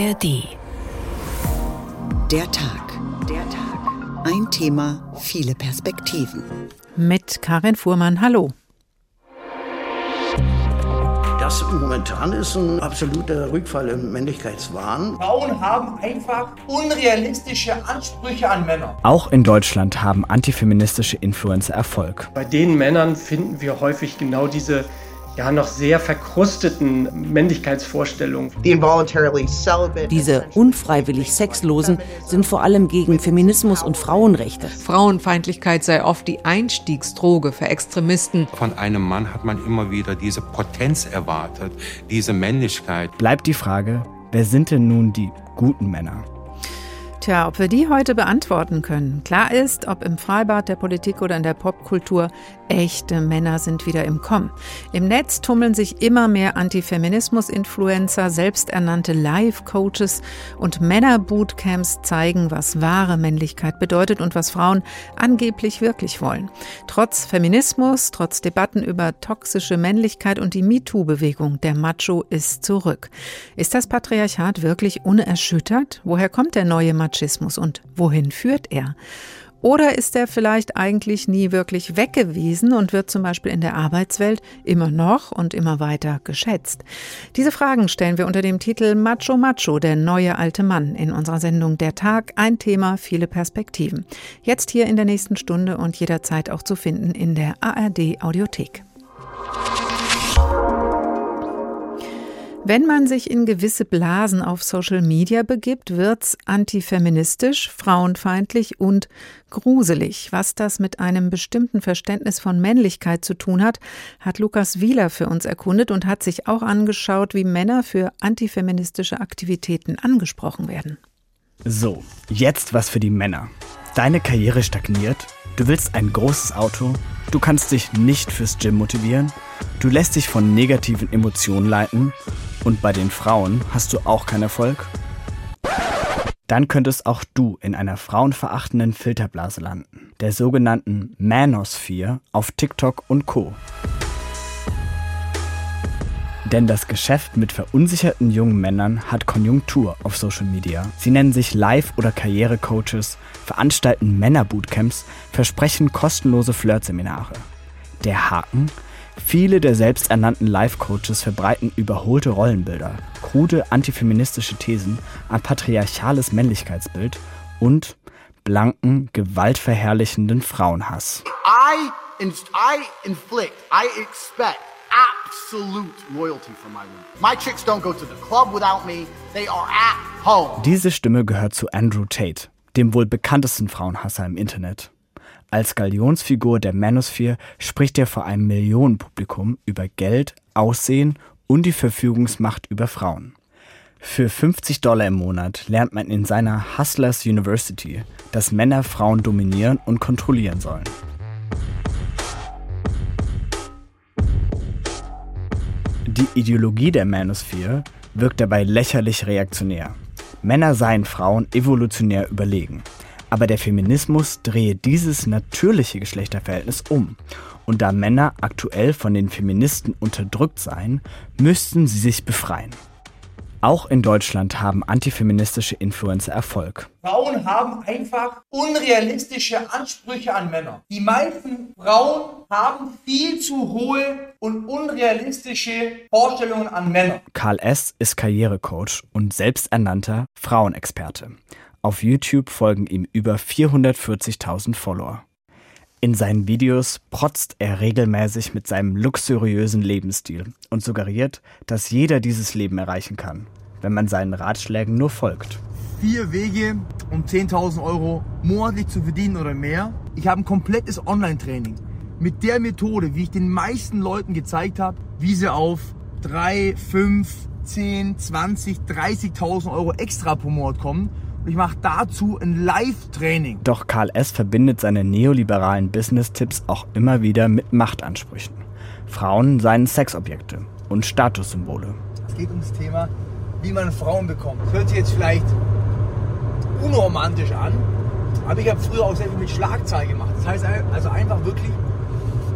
ARD. Der Tag. Der Tag. Ein Thema, viele Perspektiven. Mit Karin Fuhrmann, hallo. Das momentan ist ein absoluter Rückfall im Männlichkeitswahn. Frauen haben einfach unrealistische Ansprüche an Männer. Auch in Deutschland haben antifeministische Influencer Erfolg. Bei den Männern finden wir häufig genau diese ja noch sehr verkrusteten Männlichkeitsvorstellungen. Diese unfreiwillig Sexlosen sind vor allem gegen Feminismus und Frauenrechte. Frauenfeindlichkeit sei oft die Einstiegsdroge für Extremisten. Von einem Mann hat man immer wieder diese Potenz erwartet, diese Männlichkeit. Bleibt die Frage, wer sind denn nun die guten Männer? Tja, ob wir die heute beantworten können. Klar ist, ob im Freibad der Politik oder in der Popkultur, echte Männer sind wieder im Kommen. Im Netz tummeln sich immer mehr Antifeminismus-Influencer, selbsternannte Live-Coaches und Männer-Bootcamps zeigen, was wahre Männlichkeit bedeutet und was Frauen angeblich wirklich wollen. Trotz Feminismus, trotz Debatten über toxische Männlichkeit und die MeToo-Bewegung, der Macho ist zurück. Ist das Patriarchat wirklich unerschüttert? Woher kommt der neue? Machismus und wohin führt er? Oder ist er vielleicht eigentlich nie wirklich weg gewesen und wird zum Beispiel in der Arbeitswelt immer noch und immer weiter geschätzt? Diese Fragen stellen wir unter dem Titel Macho Macho, der neue alte Mann in unserer Sendung Der Tag. Ein Thema, viele Perspektiven. Jetzt hier in der nächsten Stunde und jederzeit auch zu finden in der ARD Audiothek. Wenn man sich in gewisse Blasen auf Social Media begibt, wird's antifeministisch, frauenfeindlich und gruselig. Was das mit einem bestimmten Verständnis von Männlichkeit zu tun hat, hat Lukas Wieler für uns erkundet und hat sich auch angeschaut, wie Männer für antifeministische Aktivitäten angesprochen werden. So, jetzt was für die Männer. Deine Karriere stagniert, du willst ein großes Auto, du kannst dich nicht fürs Gym motivieren, du lässt dich von negativen Emotionen leiten und bei den Frauen hast du auch keinen Erfolg? Dann könntest auch du in einer frauenverachtenden Filterblase landen, der sogenannten Manosphere auf TikTok und Co. Denn das Geschäft mit verunsicherten jungen Männern hat Konjunktur auf Social Media. Sie nennen sich Live- oder Karrierecoaches, veranstalten Männerbootcamps, versprechen kostenlose Flirtseminare. Der Haken? Viele der selbsternannten Life-Coaches verbreiten überholte Rollenbilder, krude antifeministische Thesen, ein patriarchales Männlichkeitsbild und blanken, gewaltverherrlichenden Frauenhass. I, I inflict, I expect absolute loyalty from my women. My chicks don't go to the club without me. They are at home. Diese Stimme gehört zu Andrew Tate, dem wohl bekanntesten Frauenhasser im Internet. Als Galionsfigur der Manosphere spricht er vor einem Millionenpublikum über Geld, Aussehen und die Verfügungsmacht über Frauen. Für 50 Dollar im Monat lernt man in seiner Hustlers University, dass Männer Frauen dominieren und kontrollieren sollen. Die Ideologie der Manosphere wirkt dabei lächerlich reaktionär. Männer seien Frauen evolutionär überlegen. Aber der Feminismus drehe dieses natürliche Geschlechterverhältnis um. Und da Männer aktuell von den Feministen unterdrückt seien, müssten sie sich befreien. Auch in Deutschland haben antifeministische Influencer Erfolg. Frauen haben einfach unrealistische Ansprüche an Männer. Die meisten Frauen haben viel zu hohe und unrealistische Vorstellungen an Männer. Karl S. ist Karrierecoach und selbsternannter Frauenexperte. Auf YouTube folgen ihm über 440.000 Follower. In seinen Videos protzt er regelmäßig mit seinem luxuriösen Lebensstil und suggeriert, dass jeder dieses Leben erreichen kann, wenn man seinen Ratschlägen nur folgt. Vier Wege, um 10.000 Euro monatlich zu verdienen oder mehr. Ich habe ein komplettes Online-Training mit der Methode, wie ich den meisten Leuten gezeigt habe, wie sie auf 3, 5, 10, 20, 30.000 Euro extra pro Monat kommen und ich mache dazu ein Live-Training. Doch Karl S. verbindet seine neoliberalen Business-Tipps auch immer wieder mit Machtansprüchen. Frauen seien Sexobjekte und Statussymbole. Es geht ums Thema, wie man Frauen bekommt. Das hört sich jetzt vielleicht unromantisch an, aber ich habe früher auch sehr viel mit Schlagzahl gemacht. Das heißt also einfach wirklich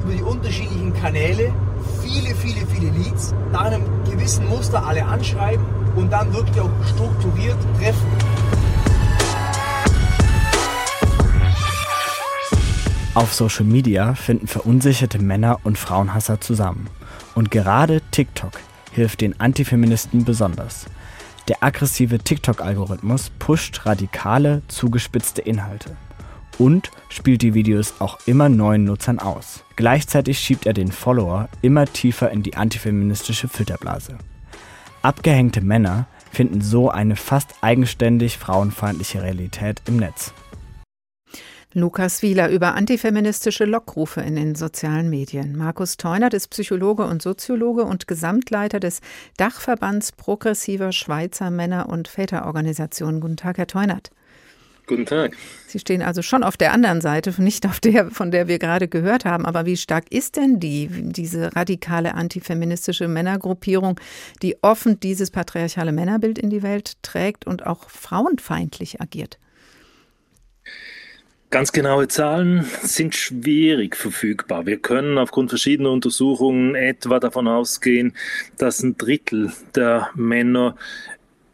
über die unterschiedlichen Kanäle viele, viele, viele Leads nach einem gewissen Muster alle anschreiben und dann wirklich auch strukturiert treffen. Auf Social Media finden verunsicherte Männer und Frauenhasser zusammen. Und gerade TikTok hilft den Antifeministen besonders. Der aggressive TikTok-Algorithmus pusht radikale, zugespitzte Inhalte und spielt die Videos auch immer neuen Nutzern aus. Gleichzeitig schiebt er den Follower immer tiefer in die antifeministische Filterblase. Abgehängte Männer finden so eine fast eigenständig frauenfeindliche Realität im Netz. Lukas Wieler über antifeministische Lockrufe in den sozialen Medien. Markus Teunert ist Psychologe und Soziologe und Gesamtleiter des Dachverbands progressiver Schweizer Männer- und Väterorganisationen. Guten Tag, Herr Teunert. Guten Tag. Sie stehen also schon auf der anderen Seite, nicht auf der, von der wir gerade gehört haben. Aber wie stark ist denn die, diese radikale antifeministische Männergruppierung, die offen dieses patriarchale Männerbild in die Welt trägt und auch frauenfeindlich agiert? Ganz genaue Zahlen sind schwierig verfügbar. Wir können aufgrund verschiedener Untersuchungen etwa davon ausgehen, dass ein Drittel der Männer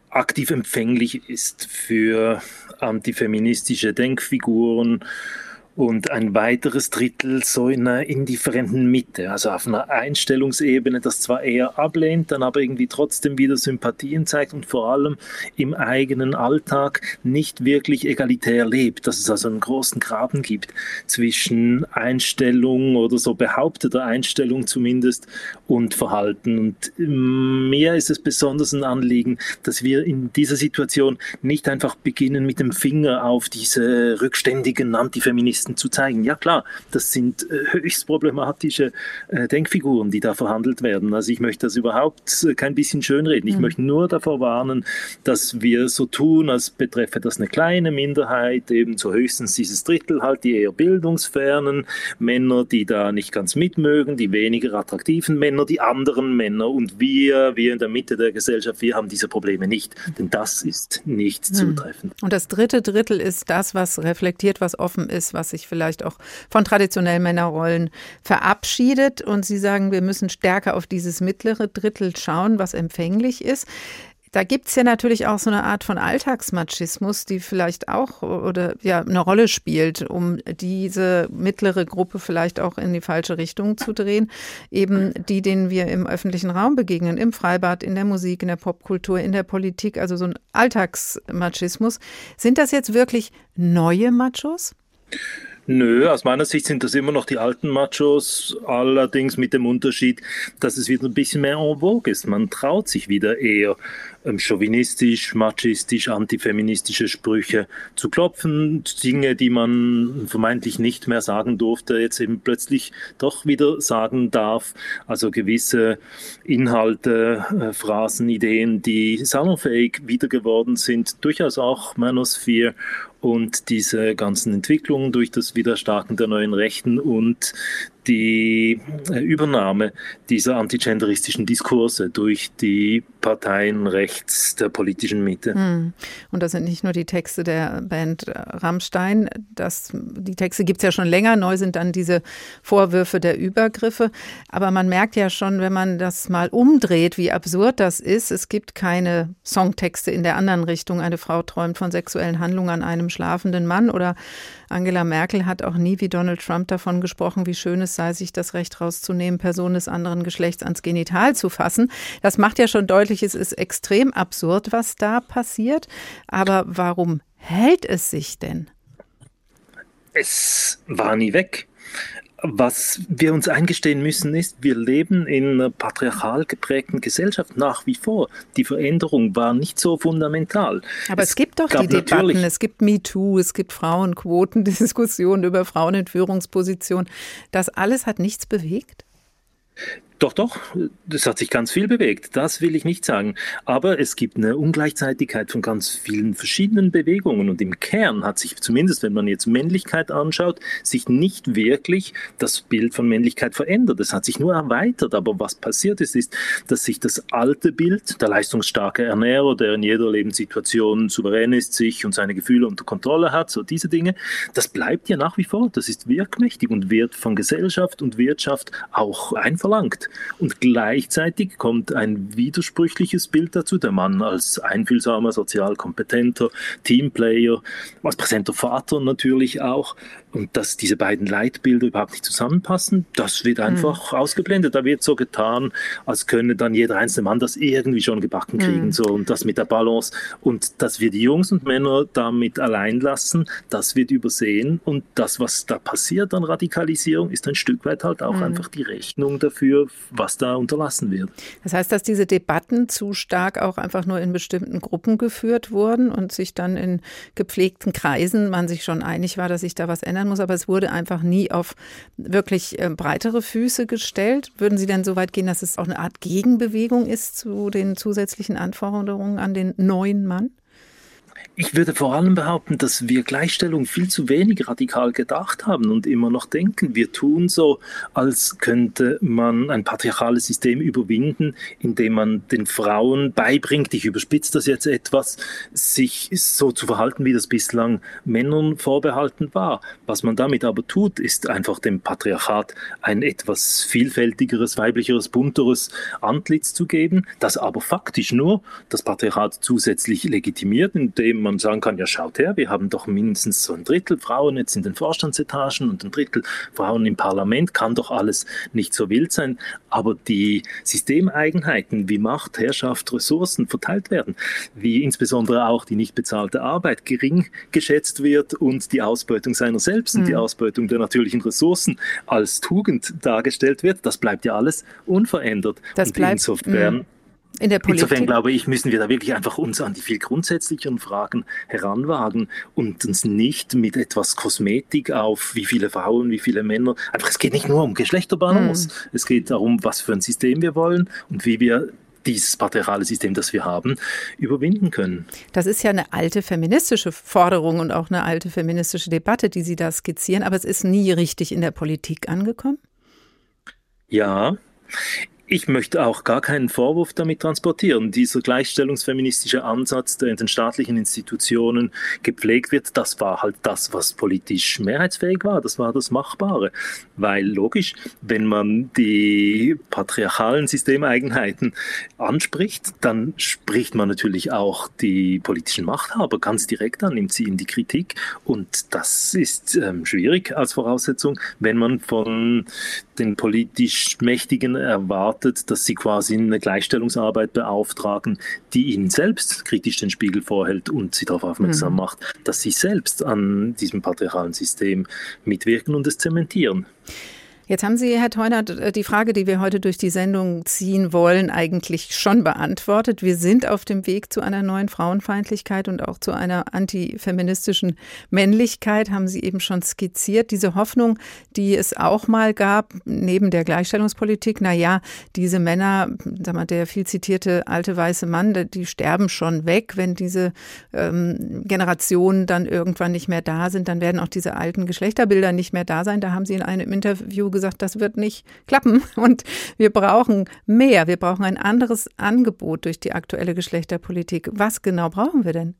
aktiv empfänglich ist für antifeministische Denkfiguren und ein weiteres Drittel so in einer indifferenten Mitte, also auf einer Einstellungsebene, das zwar eher ablehnt, dann aber irgendwie trotzdem wieder Sympathien zeigt und vor allem im eigenen Alltag nicht wirklich egalitär lebt, dass es also einen großen Graben gibt zwischen Einstellung oder so behaupteter Einstellung zumindest und Verhalten. Und mir ist es besonders ein Anliegen, dass wir in dieser Situation nicht einfach beginnen, mit dem Finger auf diese rückständigen Antifeministen Journalisten zu zeigen, ja klar, das sind äh, höchst problematische äh, Denkfiguren, die da verhandelt werden. Also ich möchte das überhaupt äh, kein bisschen schönreden. Ich mhm. möchte nur davor warnen, dass wir so tun, als betreffe das eine kleine Minderheit, eben so höchstens dieses Drittel halt, die eher bildungsfernen Männer, die da nicht ganz mitmögen, die weniger attraktiven Männer, die anderen Männer und wir, wir in der Mitte der Gesellschaft, wir haben diese Probleme nicht, denn das ist nicht mhm. zutreffend. Und das dritte Drittel ist das, was reflektiert, was offen ist, was sich vielleicht auch von traditionellen Männerrollen verabschiedet. Und Sie sagen, wir müssen stärker auf dieses mittlere Drittel schauen, was empfänglich ist. Da gibt es ja natürlich auch so eine Art von Alltagsmachismus, die vielleicht auch oder ja eine Rolle spielt, um diese mittlere Gruppe vielleicht auch in die falsche Richtung zu drehen. Eben die, denen wir im öffentlichen Raum begegnen, im Freibad, in der Musik, in der Popkultur, in der Politik, also so ein Alltagsmachismus. Sind das jetzt wirklich neue Machos? Nö, aus meiner Sicht sind das immer noch die alten Machos, allerdings mit dem Unterschied, dass es wieder ein bisschen mehr en vogue ist. Man traut sich wieder eher chauvinistisch, machistisch, antifeministische Sprüche zu klopfen, Dinge, die man vermeintlich nicht mehr sagen durfte, jetzt eben plötzlich doch wieder sagen darf. Also gewisse Inhalte, äh, Phrasen, Ideen, die salonfähig wieder geworden sind, durchaus auch Manosphere und diese ganzen Entwicklungen durch das Widerstarken der neuen Rechten und die äh, Übernahme dieser antigenderistischen Diskurse durch die Parteien rechts der politischen Mitte. Hm. Und das sind nicht nur die Texte der Band Rammstein, das, die Texte gibt es ja schon länger, neu sind dann diese Vorwürfe der Übergriffe. Aber man merkt ja schon, wenn man das mal umdreht, wie absurd das ist. Es gibt keine Songtexte in der anderen Richtung. Eine Frau träumt von sexuellen Handlungen an einem schlafenden Mann oder Angela Merkel hat auch nie wie Donald Trump davon gesprochen, wie schön es sei, sich das Recht rauszunehmen, Personen des anderen Geschlechts ans Genital zu fassen. Das macht ja schon deutlich, es ist extrem absurd, was da passiert. Aber warum hält es sich denn? Es war nie weg. Was wir uns eingestehen müssen, ist, wir leben in einer patriarchal geprägten Gesellschaft nach wie vor. Die Veränderung war nicht so fundamental. Aber es, es gibt doch die Debatten, es gibt MeToo, es gibt Frauenquoten, Diskussionen über Frauen in Führungspositionen. Das alles hat nichts bewegt? Doch, doch, es hat sich ganz viel bewegt, das will ich nicht sagen. Aber es gibt eine Ungleichzeitigkeit von ganz vielen verschiedenen Bewegungen und im Kern hat sich zumindest, wenn man jetzt Männlichkeit anschaut, sich nicht wirklich das Bild von Männlichkeit verändert. Es hat sich nur erweitert. Aber was passiert ist, ist, dass sich das alte Bild, der leistungsstarke Ernährer, der in jeder Lebenssituation souverän ist, sich und seine Gefühle unter Kontrolle hat, so diese Dinge, das bleibt ja nach wie vor. Das ist wirkmächtig und wird von Gesellschaft und Wirtschaft auch einverlangt. Und gleichzeitig kommt ein widersprüchliches Bild dazu. Der Mann als einfühlsamer, sozial kompetenter Teamplayer, als präsenter Vater natürlich auch. Und dass diese beiden Leitbilder überhaupt nicht zusammenpassen, das wird einfach mhm. ausgeblendet. Da wird so getan, als könne dann jeder einzelne Mann das irgendwie schon gebacken kriegen. Mhm. So, und das mit der Balance. Und dass wir die Jungs und Männer damit allein lassen, das wird übersehen. Und das, was da passiert an Radikalisierung, ist ein Stück weit halt auch mhm. einfach die Rechnung dafür, was da unterlassen wird. Das heißt, dass diese Debatten zu stark auch einfach nur in bestimmten Gruppen geführt wurden und sich dann in gepflegten Kreisen man sich schon einig war, dass sich da was ändern muss, aber es wurde einfach nie auf wirklich äh, breitere Füße gestellt. Würden Sie denn so weit gehen, dass es auch eine Art Gegenbewegung ist zu den zusätzlichen Anforderungen an den neuen Mann? Ich würde vor allem behaupten, dass wir Gleichstellung viel zu wenig radikal gedacht haben und immer noch denken. Wir tun so, als könnte man ein patriarchales System überwinden, indem man den Frauen beibringt, ich überspitze das jetzt etwas, sich so zu verhalten, wie das bislang Männern vorbehalten war. Was man damit aber tut, ist einfach dem Patriarchat ein etwas vielfältigeres, weiblicheres, bunteres Antlitz zu geben, das aber faktisch nur das Patriarchat zusätzlich legitimiert, indem man sagen kann, ja schaut her, wir haben doch mindestens so ein Drittel Frauen jetzt in den Vorstandsetagen und ein Drittel Frauen im Parlament, kann doch alles nicht so wild sein. Aber die Systemeigenheiten, wie Macht, Herrschaft, Ressourcen verteilt werden, wie insbesondere auch die nicht bezahlte Arbeit gering geschätzt wird und die Ausbeutung seiner selbst mhm. und die mhm. Ausbeutung der natürlichen Ressourcen als Tugend dargestellt wird, das bleibt ja alles unverändert. Das und bleibt, insofern mh in der Politik. Insofern glaube ich, müssen wir da wirklich einfach uns an die viel grundsätzlicheren Fragen heranwagen und uns nicht mit etwas Kosmetik auf wie viele Frauen, wie viele Männer. Einfach, es geht nicht nur um Geschlechterbalance. Hm. Es geht darum, was für ein System wir wollen und wie wir dieses patriarchale System, das wir haben, überwinden können. Das ist ja eine alte feministische Forderung und auch eine alte feministische Debatte, die Sie da skizzieren, aber es ist nie richtig in der Politik angekommen? Ja, ich möchte auch gar keinen Vorwurf damit transportieren. Dieser gleichstellungsfeministische Ansatz, der in den staatlichen Institutionen gepflegt wird, das war halt das, was politisch mehrheitsfähig war. Das war das Machbare. Weil logisch, wenn man die patriarchalen Systemeigenheiten anspricht, dann spricht man natürlich auch die politischen Machthaber ganz direkt an, nimmt sie in die Kritik. Und das ist ähm, schwierig als Voraussetzung, wenn man von den politisch Mächtigen erwartet, dass sie quasi eine Gleichstellungsarbeit beauftragen, die ihnen selbst kritisch den Spiegel vorhält und sie darauf aufmerksam mhm. macht, dass sie selbst an diesem patriarchalen System mitwirken und es zementieren. Jetzt haben Sie, Herr Teunert, äh, die Frage, die wir heute durch die Sendung ziehen wollen, eigentlich schon beantwortet. Wir sind auf dem Weg zu einer neuen Frauenfeindlichkeit und auch zu einer antifeministischen Männlichkeit, haben Sie eben schon skizziert. Diese Hoffnung, die es auch mal gab, neben der Gleichstellungspolitik, na ja, diese Männer, sag mal, der viel zitierte alte weiße Mann, die sterben schon weg, wenn diese ähm, Generationen dann irgendwann nicht mehr da sind, dann werden auch diese alten Geschlechterbilder nicht mehr da sein. Da haben Sie in einem Interview gesagt, gesagt, das wird nicht klappen und wir brauchen mehr. Wir brauchen ein anderes Angebot durch die aktuelle Geschlechterpolitik. Was genau brauchen wir denn?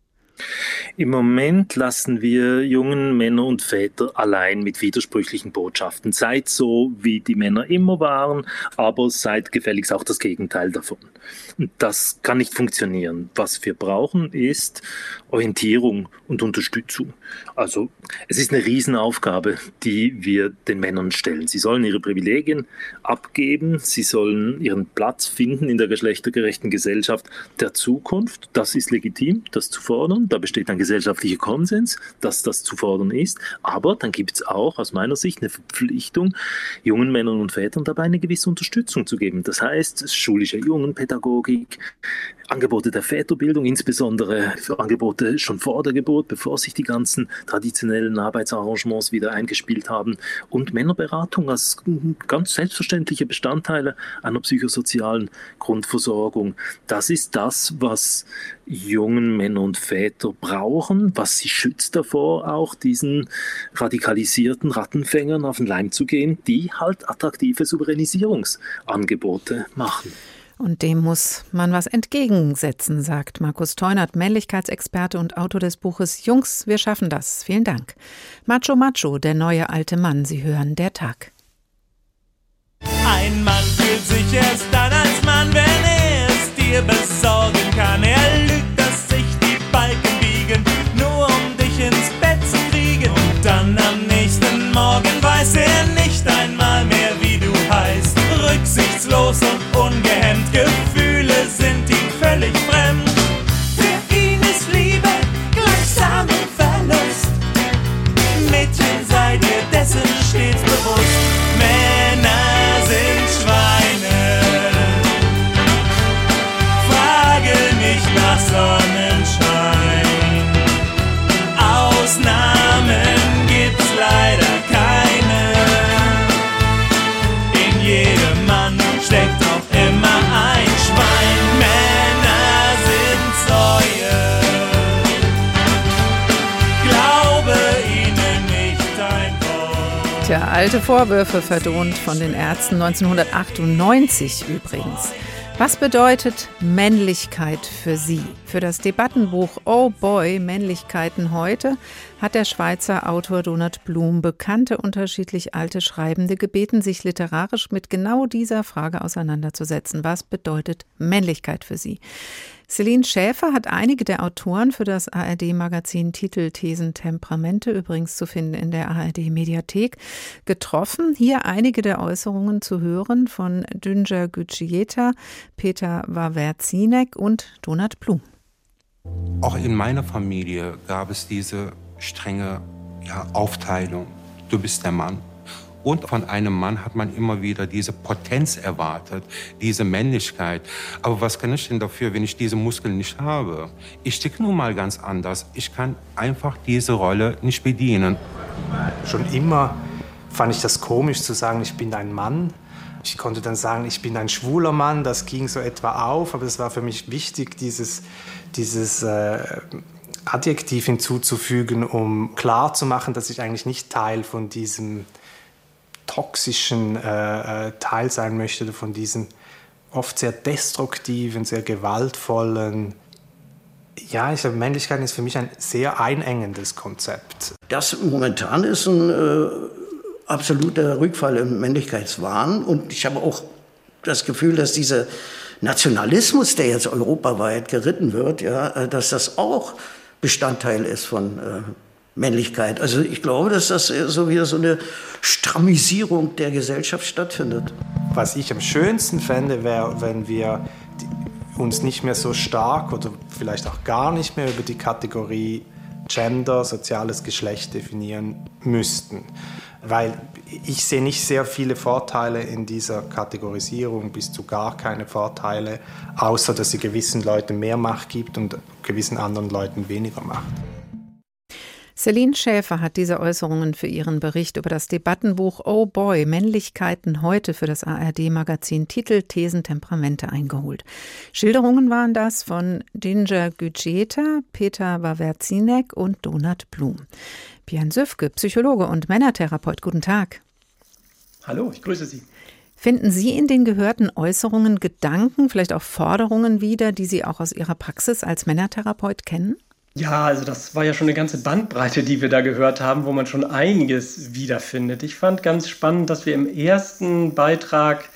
Im Moment lassen wir jungen Männer und Väter allein mit widersprüchlichen Botschaften. Seid so, wie die Männer immer waren, aber seid gefälligst auch das Gegenteil davon. Das kann nicht funktionieren. Was wir brauchen, ist Orientierung und Unterstützung. Also es ist eine Riesenaufgabe, die wir den Männern stellen. Sie sollen ihre Privilegien abgeben, sie sollen ihren Platz finden in der geschlechtergerechten Gesellschaft der Zukunft. Das ist legitim, das zu fordern. Da besteht ein gesellschaftlicher Konsens, dass das zu fordern ist. Aber dann gibt es auch aus meiner Sicht eine Verpflichtung, jungen Männern und Vätern dabei eine gewisse Unterstützung zu geben. Das heißt, schulische Jungenpädagogik, Angebote der Väterbildung, insbesondere für Angebote schon vor der Geburt, bevor sich die ganzen traditionellen Arbeitsarrangements wieder eingespielt haben und Männerberatung als ganz selbstverständliche Bestandteile einer psychosozialen Grundversorgung. Das ist das, was jungen Männer und Väter brauchen, was sie schützt davor, auch diesen radikalisierten Rattenfängern auf den Leim zu gehen, die halt attraktive Souveränisierungsangebote machen. Und dem muss man was entgegensetzen, sagt Markus Teunert, Männlichkeitsexperte und Autor des Buches Jungs, wir schaffen das. Vielen Dank. Macho Macho, der neue alte Mann. Sie hören der Tag. Ein Mann fühlt sich erst dann als Mann, wenn er es dir besorgen kann. Und ungehemmt, Gefühle sind ihm völlig fremd. Alte Vorwürfe verdont von den Ärzten 1998 übrigens. Was bedeutet Männlichkeit für Sie? Für das Debattenbuch Oh Boy, Männlichkeiten heute hat der Schweizer Autor Donat Blum bekannte unterschiedlich alte Schreibende gebeten, sich literarisch mit genau dieser Frage auseinanderzusetzen. Was bedeutet Männlichkeit für Sie? Celine Schäfer hat einige der Autoren für das ARD-Magazin Titel, Thesen, Temperamente, übrigens zu finden in der ARD-Mediathek, getroffen. Hier einige der Äußerungen zu hören von Dünja Gücieta, Peter Wawerzinek und Donat Blum. Auch in meiner Familie gab es diese strenge ja, Aufteilung. Du bist der Mann. Und von einem Mann hat man immer wieder diese Potenz erwartet, diese Männlichkeit. Aber was kann ich denn dafür, wenn ich diese Muskeln nicht habe? Ich ticke nun mal ganz anders. Ich kann einfach diese Rolle nicht bedienen. Schon immer fand ich das komisch zu sagen, ich bin ein Mann. Ich konnte dann sagen, ich bin ein schwuler Mann, das ging so etwa auf, aber es war für mich wichtig, dieses, dieses äh, Adjektiv hinzuzufügen, um klarzumachen, dass ich eigentlich nicht Teil von diesem toxischen äh, äh, Teil sein möchte, von diesem oft sehr destruktiven, sehr gewaltvollen. Ja, ich glaube, Männlichkeit ist für mich ein sehr einengendes Konzept. Das momentan ist ein äh, absoluter Rückfall im Männlichkeitswahn. Und ich habe auch das Gefühl, dass dieser Nationalismus, der jetzt europaweit geritten wird, ja, äh, dass das auch Bestandteil ist von äh, Männlichkeit. Also ich glaube, dass das so wieder so eine Stramisierung der Gesellschaft stattfindet. Was ich am schönsten fände, wäre, wenn wir uns nicht mehr so stark oder vielleicht auch gar nicht mehr über die Kategorie Gender, soziales Geschlecht definieren müssten. Weil ich sehe nicht sehr viele Vorteile in dieser Kategorisierung, bis zu gar keine Vorteile, außer dass sie gewissen Leuten mehr Macht gibt und gewissen anderen Leuten weniger Macht. Celine Schäfer hat diese Äußerungen für ihren Bericht über das Debattenbuch Oh Boy, Männlichkeiten heute für das ARD-Magazin Titel, Thesen, Temperamente eingeholt. Schilderungen waren das von Ginger Güceta, Peter Wawerzinek und Donat Blum. Björn Süfke, Psychologe und Männertherapeut, guten Tag. Hallo, ich grüße Sie. Finden Sie in den gehörten Äußerungen Gedanken, vielleicht auch Forderungen wieder, die Sie auch aus Ihrer Praxis als Männertherapeut kennen? Ja, also das war ja schon eine ganze Bandbreite, die wir da gehört haben, wo man schon einiges wiederfindet. Ich fand ganz spannend, dass wir im ersten Beitrag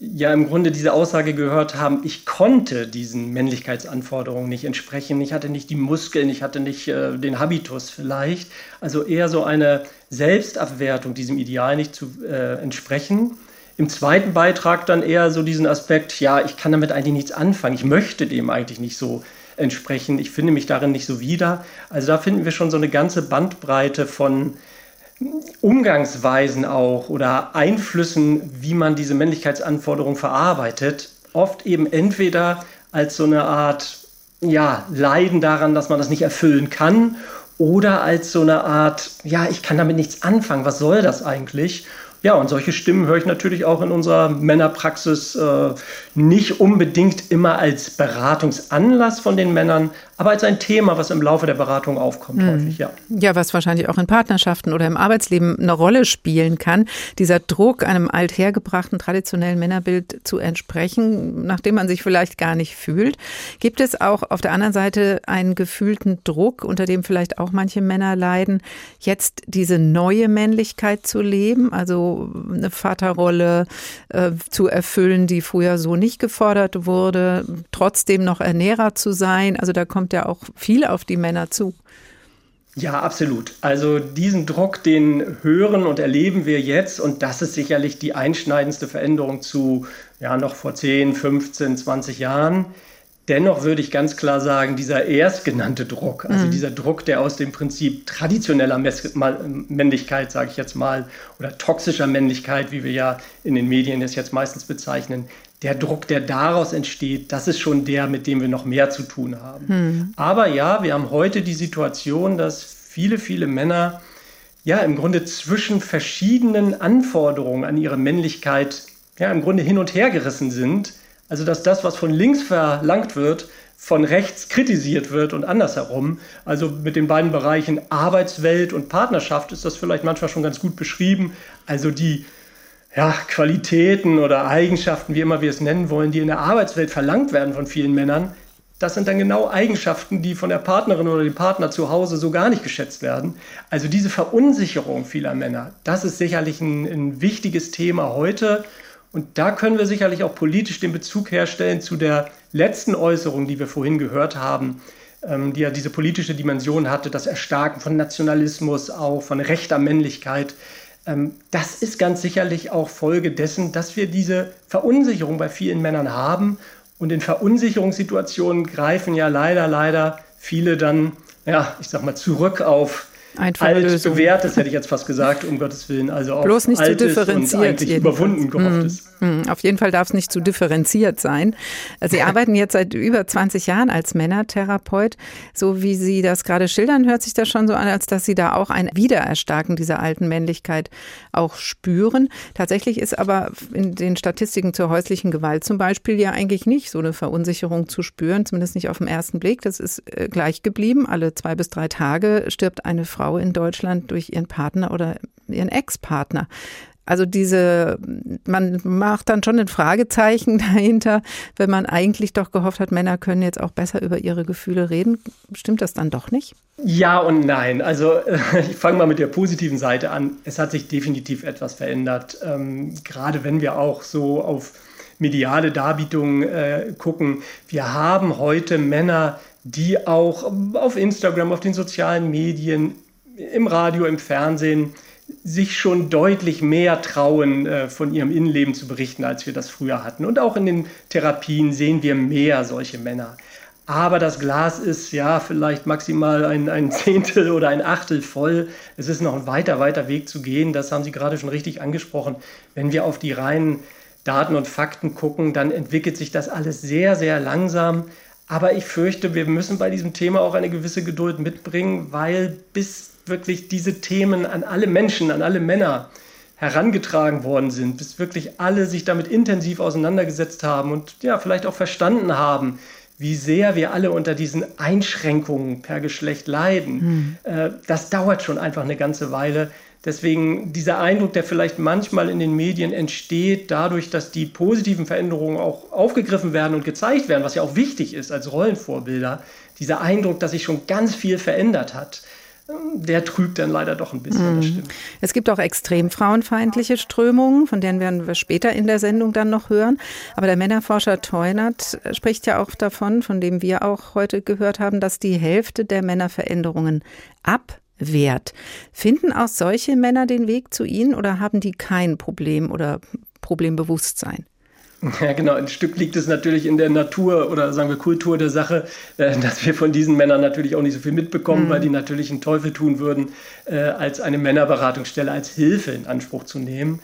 ja im Grunde diese Aussage gehört haben, ich konnte diesen Männlichkeitsanforderungen nicht entsprechen. Ich hatte nicht die Muskeln, ich hatte nicht äh, den Habitus vielleicht. Also eher so eine Selbstabwertung, diesem Ideal nicht zu äh, entsprechen. Im zweiten Beitrag dann eher so diesen Aspekt, ja, ich kann damit eigentlich nichts anfangen. Ich möchte dem eigentlich nicht so entsprechen. Ich finde mich darin nicht so wieder. Also da finden wir schon so eine ganze Bandbreite von Umgangsweisen auch oder Einflüssen, wie man diese Männlichkeitsanforderungen verarbeitet. Oft eben entweder als so eine Art ja, Leiden daran, dass man das nicht erfüllen kann oder als so eine Art, ja, ich kann damit nichts anfangen, was soll das eigentlich? Ja, und solche Stimmen höre ich natürlich auch in unserer Männerpraxis äh, nicht unbedingt immer als Beratungsanlass von den Männern, aber als ein Thema, was im Laufe der Beratung aufkommt, hm. häufig, ja. Ja, was wahrscheinlich auch in Partnerschaften oder im Arbeitsleben eine Rolle spielen kann. Dieser Druck, einem althergebrachten, traditionellen Männerbild zu entsprechen, nachdem man sich vielleicht gar nicht fühlt. Gibt es auch auf der anderen Seite einen gefühlten Druck, unter dem vielleicht auch manche Männer leiden, jetzt diese neue Männlichkeit zu leben? Also eine Vaterrolle äh, zu erfüllen, die früher so nicht gefordert wurde, trotzdem noch Ernährer zu sein. Also da kommt ja auch viel auf die Männer zu. Ja, absolut. Also diesen Druck, den hören und erleben wir jetzt und das ist sicherlich die einschneidendste Veränderung zu ja noch vor 10, 15, 20 Jahren. Dennoch würde ich ganz klar sagen, dieser erstgenannte Druck, also mhm. dieser Druck, der aus dem Prinzip traditioneller Männlichkeit, sage ich jetzt mal, oder toxischer Männlichkeit, wie wir ja in den Medien es jetzt meistens bezeichnen, der Druck, der daraus entsteht, das ist schon der, mit dem wir noch mehr zu tun haben. Mhm. Aber ja, wir haben heute die Situation, dass viele, viele Männer ja im Grunde zwischen verschiedenen Anforderungen an ihre Männlichkeit ja im Grunde hin und her gerissen sind also dass das, was von links verlangt wird, von rechts kritisiert wird und andersherum. Also mit den beiden Bereichen Arbeitswelt und Partnerschaft ist das vielleicht manchmal schon ganz gut beschrieben. Also die ja, Qualitäten oder Eigenschaften, wie immer wir es nennen wollen, die in der Arbeitswelt verlangt werden von vielen Männern, das sind dann genau Eigenschaften, die von der Partnerin oder dem Partner zu Hause so gar nicht geschätzt werden. Also diese Verunsicherung vieler Männer, das ist sicherlich ein, ein wichtiges Thema heute. Und da können wir sicherlich auch politisch den Bezug herstellen zu der letzten Äußerung, die wir vorhin gehört haben, ähm, die ja diese politische Dimension hatte, das Erstarken von Nationalismus, auch von rechter Männlichkeit. Ähm, das ist ganz sicherlich auch Folge dessen, dass wir diese Verunsicherung bei vielen Männern haben. Und in Verunsicherungssituationen greifen ja leider, leider viele dann, ja, ich sag mal, zurück auf alt bewährtes, hätte ich jetzt fast gesagt, um Gottes Willen. Also auch Bloß nicht zu differenziert. Und überwunden gehofftes. Mm, mm. Auf jeden Fall darf es nicht zu differenziert sein. Sie arbeiten jetzt seit über 20 Jahren als Männertherapeut. So wie Sie das gerade schildern, hört sich das schon so an, als dass Sie da auch ein Wiedererstarken dieser alten Männlichkeit auch spüren. Tatsächlich ist aber in den Statistiken zur häuslichen Gewalt zum Beispiel ja eigentlich nicht so eine Verunsicherung zu spüren, zumindest nicht auf den ersten Blick. Das ist äh, gleich geblieben. Alle zwei bis drei Tage stirbt eine Frau in Deutschland durch ihren Partner oder ihren Ex-Partner. Also diese, man macht dann schon ein Fragezeichen dahinter, wenn man eigentlich doch gehofft hat, Männer können jetzt auch besser über ihre Gefühle reden. Stimmt das dann doch nicht? Ja und nein. Also ich fange mal mit der positiven Seite an. Es hat sich definitiv etwas verändert. Ähm, gerade wenn wir auch so auf mediale Darbietungen äh, gucken. Wir haben heute Männer, die auch auf Instagram, auf den sozialen Medien, im Radio, im Fernsehen sich schon deutlich mehr trauen, äh, von ihrem Innenleben zu berichten, als wir das früher hatten. Und auch in den Therapien sehen wir mehr solche Männer. Aber das Glas ist ja vielleicht maximal ein, ein Zehntel oder ein Achtel voll. Es ist noch ein weiter, weiter Weg zu gehen. Das haben Sie gerade schon richtig angesprochen. Wenn wir auf die reinen Daten und Fakten gucken, dann entwickelt sich das alles sehr, sehr langsam. Aber ich fürchte, wir müssen bei diesem Thema auch eine gewisse Geduld mitbringen, weil bis wirklich diese Themen an alle Menschen, an alle Männer herangetragen worden sind, bis wirklich alle sich damit intensiv auseinandergesetzt haben und ja, vielleicht auch verstanden haben, wie sehr wir alle unter diesen Einschränkungen per Geschlecht leiden. Mhm. Das dauert schon einfach eine ganze Weile. Deswegen dieser Eindruck, der vielleicht manchmal in den Medien entsteht, dadurch, dass die positiven Veränderungen auch aufgegriffen werden und gezeigt werden, was ja auch wichtig ist als Rollenvorbilder, dieser Eindruck, dass sich schon ganz viel verändert hat, der trügt dann leider doch ein bisschen, das mhm. stimmt. Es gibt auch extrem frauenfeindliche Strömungen, von denen werden wir später in der Sendung dann noch hören. Aber der Männerforscher Teunert spricht ja auch davon, von dem wir auch heute gehört haben, dass die Hälfte der Männer Veränderungen abwehrt. Finden auch solche Männer den Weg zu Ihnen oder haben die kein Problem oder Problembewusstsein? Ja, genau. Ein Stück liegt es natürlich in der Natur oder sagen wir Kultur der Sache, äh, dass wir von diesen Männern natürlich auch nicht so viel mitbekommen, mhm. weil die natürlich einen Teufel tun würden, äh, als eine Männerberatungsstelle als Hilfe in Anspruch zu nehmen.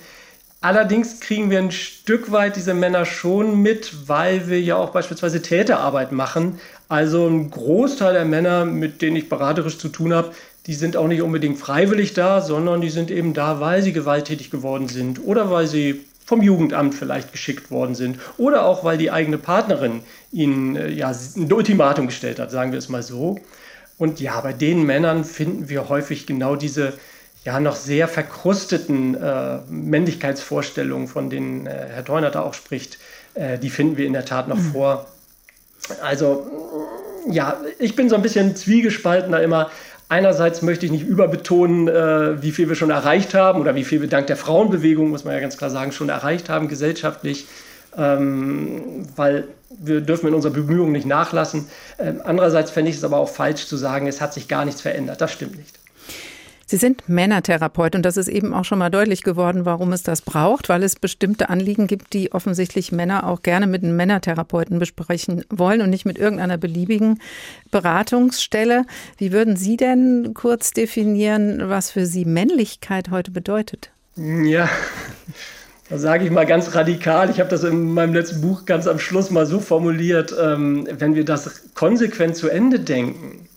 Allerdings kriegen wir ein Stück weit diese Männer schon mit, weil wir ja auch beispielsweise Täterarbeit machen. Also ein Großteil der Männer, mit denen ich beraterisch zu tun habe, die sind auch nicht unbedingt freiwillig da, sondern die sind eben da, weil sie gewalttätig geworden sind oder weil sie vom Jugendamt vielleicht geschickt worden sind oder auch weil die eigene Partnerin ihnen äh, ja ein Ultimatum gestellt hat, sagen wir es mal so. Und ja, bei den Männern finden wir häufig genau diese ja noch sehr verkrusteten äh, Männlichkeitsvorstellungen, von denen äh, Herr Theuner da auch spricht, äh, die finden wir in der Tat noch mhm. vor. Also ja, ich bin so ein bisschen zwiegespaltener immer. Einerseits möchte ich nicht überbetonen, äh, wie viel wir schon erreicht haben oder wie viel wir dank der Frauenbewegung, muss man ja ganz klar sagen, schon erreicht haben gesellschaftlich, ähm, weil wir dürfen in unserer Bemühungen nicht nachlassen. Ähm, andererseits fände ich es aber auch falsch zu sagen, es hat sich gar nichts verändert. Das stimmt nicht. Sie sind Männertherapeut und das ist eben auch schon mal deutlich geworden, warum es das braucht, weil es bestimmte Anliegen gibt, die offensichtlich Männer auch gerne mit einem Männertherapeuten besprechen wollen und nicht mit irgendeiner beliebigen Beratungsstelle. Wie würden Sie denn kurz definieren, was für Sie Männlichkeit heute bedeutet? Ja, da sage ich mal ganz radikal, ich habe das in meinem letzten Buch ganz am Schluss mal so formuliert, ähm, wenn wir das konsequent zu Ende denken,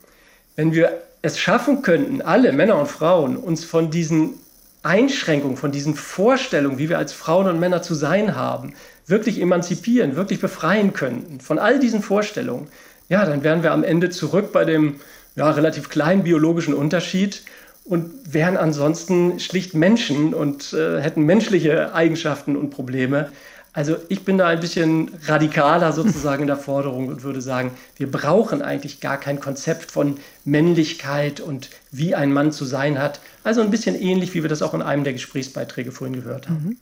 wenn wir es schaffen könnten, alle Männer und Frauen, uns von diesen Einschränkungen, von diesen Vorstellungen, wie wir als Frauen und Männer zu sein haben, wirklich emanzipieren, wirklich befreien könnten, von all diesen Vorstellungen, ja, dann wären wir am Ende zurück bei dem ja, relativ kleinen biologischen Unterschied und wären ansonsten schlicht Menschen und äh, hätten menschliche Eigenschaften und Probleme. Also ich bin da ein bisschen radikaler sozusagen in der Forderung und würde sagen, wir brauchen eigentlich gar kein Konzept von Männlichkeit und wie ein Mann zu sein hat. Also ein bisschen ähnlich, wie wir das auch in einem der Gesprächsbeiträge vorhin gehört haben. Mhm.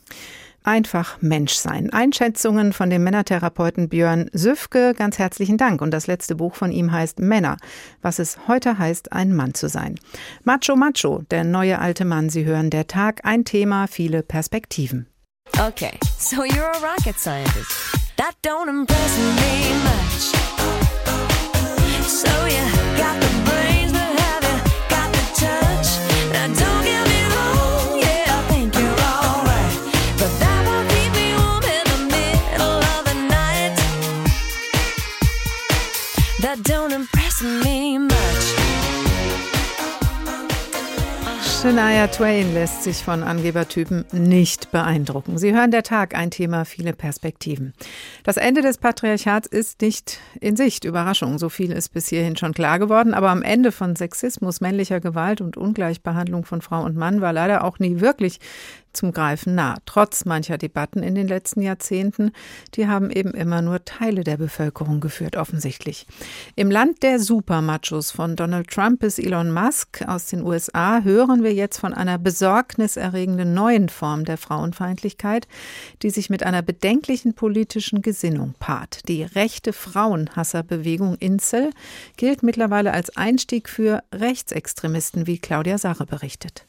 Einfach Mensch sein. Einschätzungen von dem Männertherapeuten Björn Süfke. Ganz herzlichen Dank. Und das letzte Buch von ihm heißt Männer. Was es heute heißt, ein Mann zu sein. Macho Macho, der neue alte Mann. Sie hören der Tag. Ein Thema, viele Perspektiven. Okay, so you're a rocket scientist. That don't impress me much. So you got the brains, but have you got the touch? Now don't get me wrong, yeah, I think you're alright. But that won't keep me warm in the middle of the night. That don't impress Shania Twain lässt sich von Angebertypen nicht beeindrucken. Sie hören der Tag, ein Thema, viele Perspektiven. Das Ende des Patriarchats ist nicht in Sicht. Überraschung, so viel ist bis hierhin schon klar geworden. Aber am Ende von Sexismus, männlicher Gewalt und Ungleichbehandlung von Frau und Mann war leider auch nie wirklich zum Greifen nah. Trotz mancher Debatten in den letzten Jahrzehnten, die haben eben immer nur Teile der Bevölkerung geführt, offensichtlich. Im Land der Supermachos von Donald Trump bis Elon Musk aus den USA hören wir jetzt von einer besorgniserregenden neuen Form der Frauenfeindlichkeit, die sich mit einer bedenklichen politischen Gesinnung paart. Die rechte Frauenhasserbewegung Incel gilt mittlerweile als Einstieg für Rechtsextremisten, wie Claudia Sache berichtet.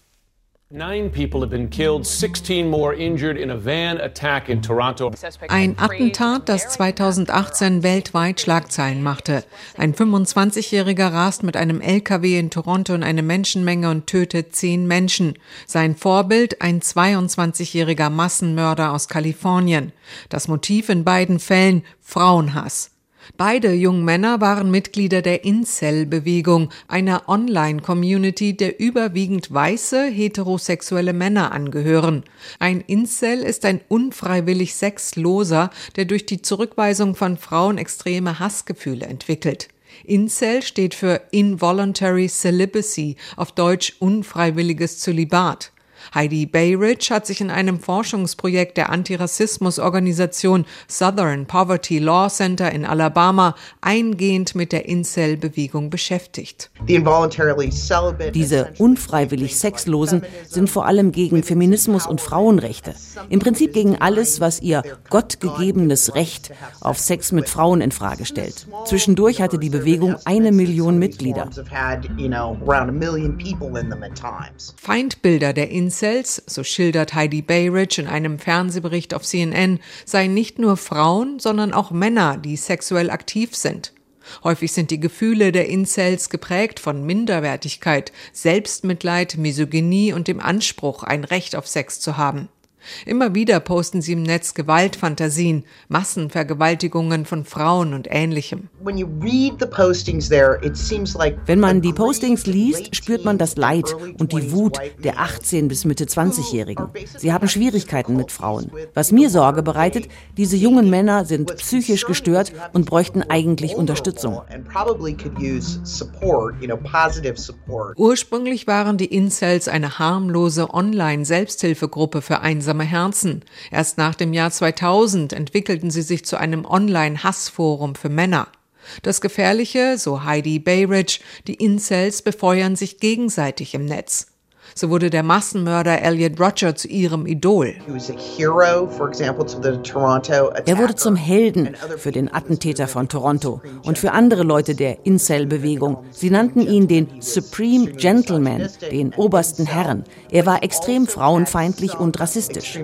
Ein Attentat, das 2018 weltweit Schlagzeilen machte. Ein 25-Jähriger rast mit einem LKW in Toronto in eine Menschenmenge und tötet zehn Menschen. Sein Vorbild ein 22-jähriger Massenmörder aus Kalifornien. Das Motiv in beiden Fällen Frauenhass. Beide jungen Männer waren Mitglieder der Incel-Bewegung, einer Online-Community, der überwiegend weiße, heterosexuelle Männer angehören. Ein Incel ist ein unfreiwillig Sexloser, der durch die Zurückweisung von Frauen extreme Hassgefühle entwickelt. Incel steht für Involuntary Celibacy, auf Deutsch unfreiwilliges Zölibat. Heidi Bayridge hat sich in einem Forschungsprojekt der Antirassismusorganisation Southern Poverty Law Center in Alabama eingehend mit der Incel-Bewegung beschäftigt. Diese unfreiwillig Sexlosen sind vor allem gegen Feminismus und Frauenrechte. Im Prinzip gegen alles, was ihr gottgegebenes Recht auf Sex mit Frauen in Frage stellt. Zwischendurch hatte die Bewegung eine Million Mitglieder. Feindbilder der Incels, so schildert Heidi Bayridge in einem Fernsehbericht auf CNN, seien nicht nur Frauen, sondern auch Männer, die sexuell aktiv sind. Häufig sind die Gefühle der Incels geprägt von Minderwertigkeit, Selbstmitleid, Misogynie und dem Anspruch, ein Recht auf Sex zu haben. Immer wieder posten sie im Netz Gewaltfantasien, Massenvergewaltigungen von Frauen und ähnlichem. Wenn man die Postings liest, spürt man das Leid und die Wut der 18 bis Mitte 20-Jährigen. Sie haben Schwierigkeiten mit Frauen. Was mir Sorge bereitet, diese jungen Männer sind psychisch gestört und bräuchten eigentlich Unterstützung. Ursprünglich waren die Incels eine harmlose Online-Selbsthilfegruppe für einsame Herzen. Erst nach dem Jahr 2000 entwickelten sie sich zu einem Online-Hassforum für Männer. Das Gefährliche, so Heidi Bayridge, die Incels befeuern sich gegenseitig im Netz. So wurde der Massenmörder Elliot Roger zu ihrem Idol. Er wurde zum Helden für den Attentäter von Toronto und für andere Leute der Incel-Bewegung. Sie nannten ihn den Supreme Gentleman, den obersten Herren. Er war extrem frauenfeindlich und rassistisch.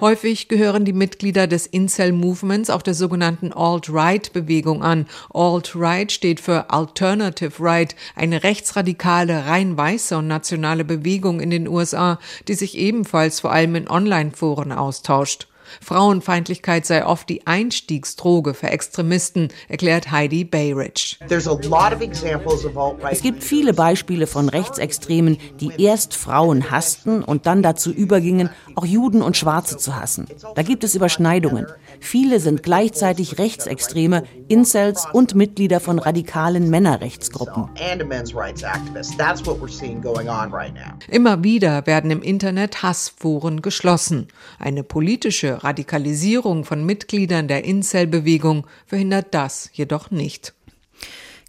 Häufig gehören die Mitglieder des Incel-Movements auch der sogenannten Alt-Right-Bewegung an. Alt-Right steht für Alternative Right, eine rechtsradikale, rein weiße und nationale Bewegung in den USA, die sich ebenfalls vor allem in Online-Foren austauscht. Frauenfeindlichkeit sei oft die Einstiegsdroge für Extremisten, erklärt Heidi Bayridge. Es gibt viele Beispiele von Rechtsextremen, die erst Frauen hassten und dann dazu übergingen, auch Juden und Schwarze zu hassen. Da gibt es Überschneidungen. Viele sind gleichzeitig Rechtsextreme, Incels und Mitglieder von radikalen Männerrechtsgruppen. Immer wieder werden im Internet Hassforen geschlossen. Eine politische Radikalisierung von Mitgliedern der Incel-Bewegung verhindert das jedoch nicht.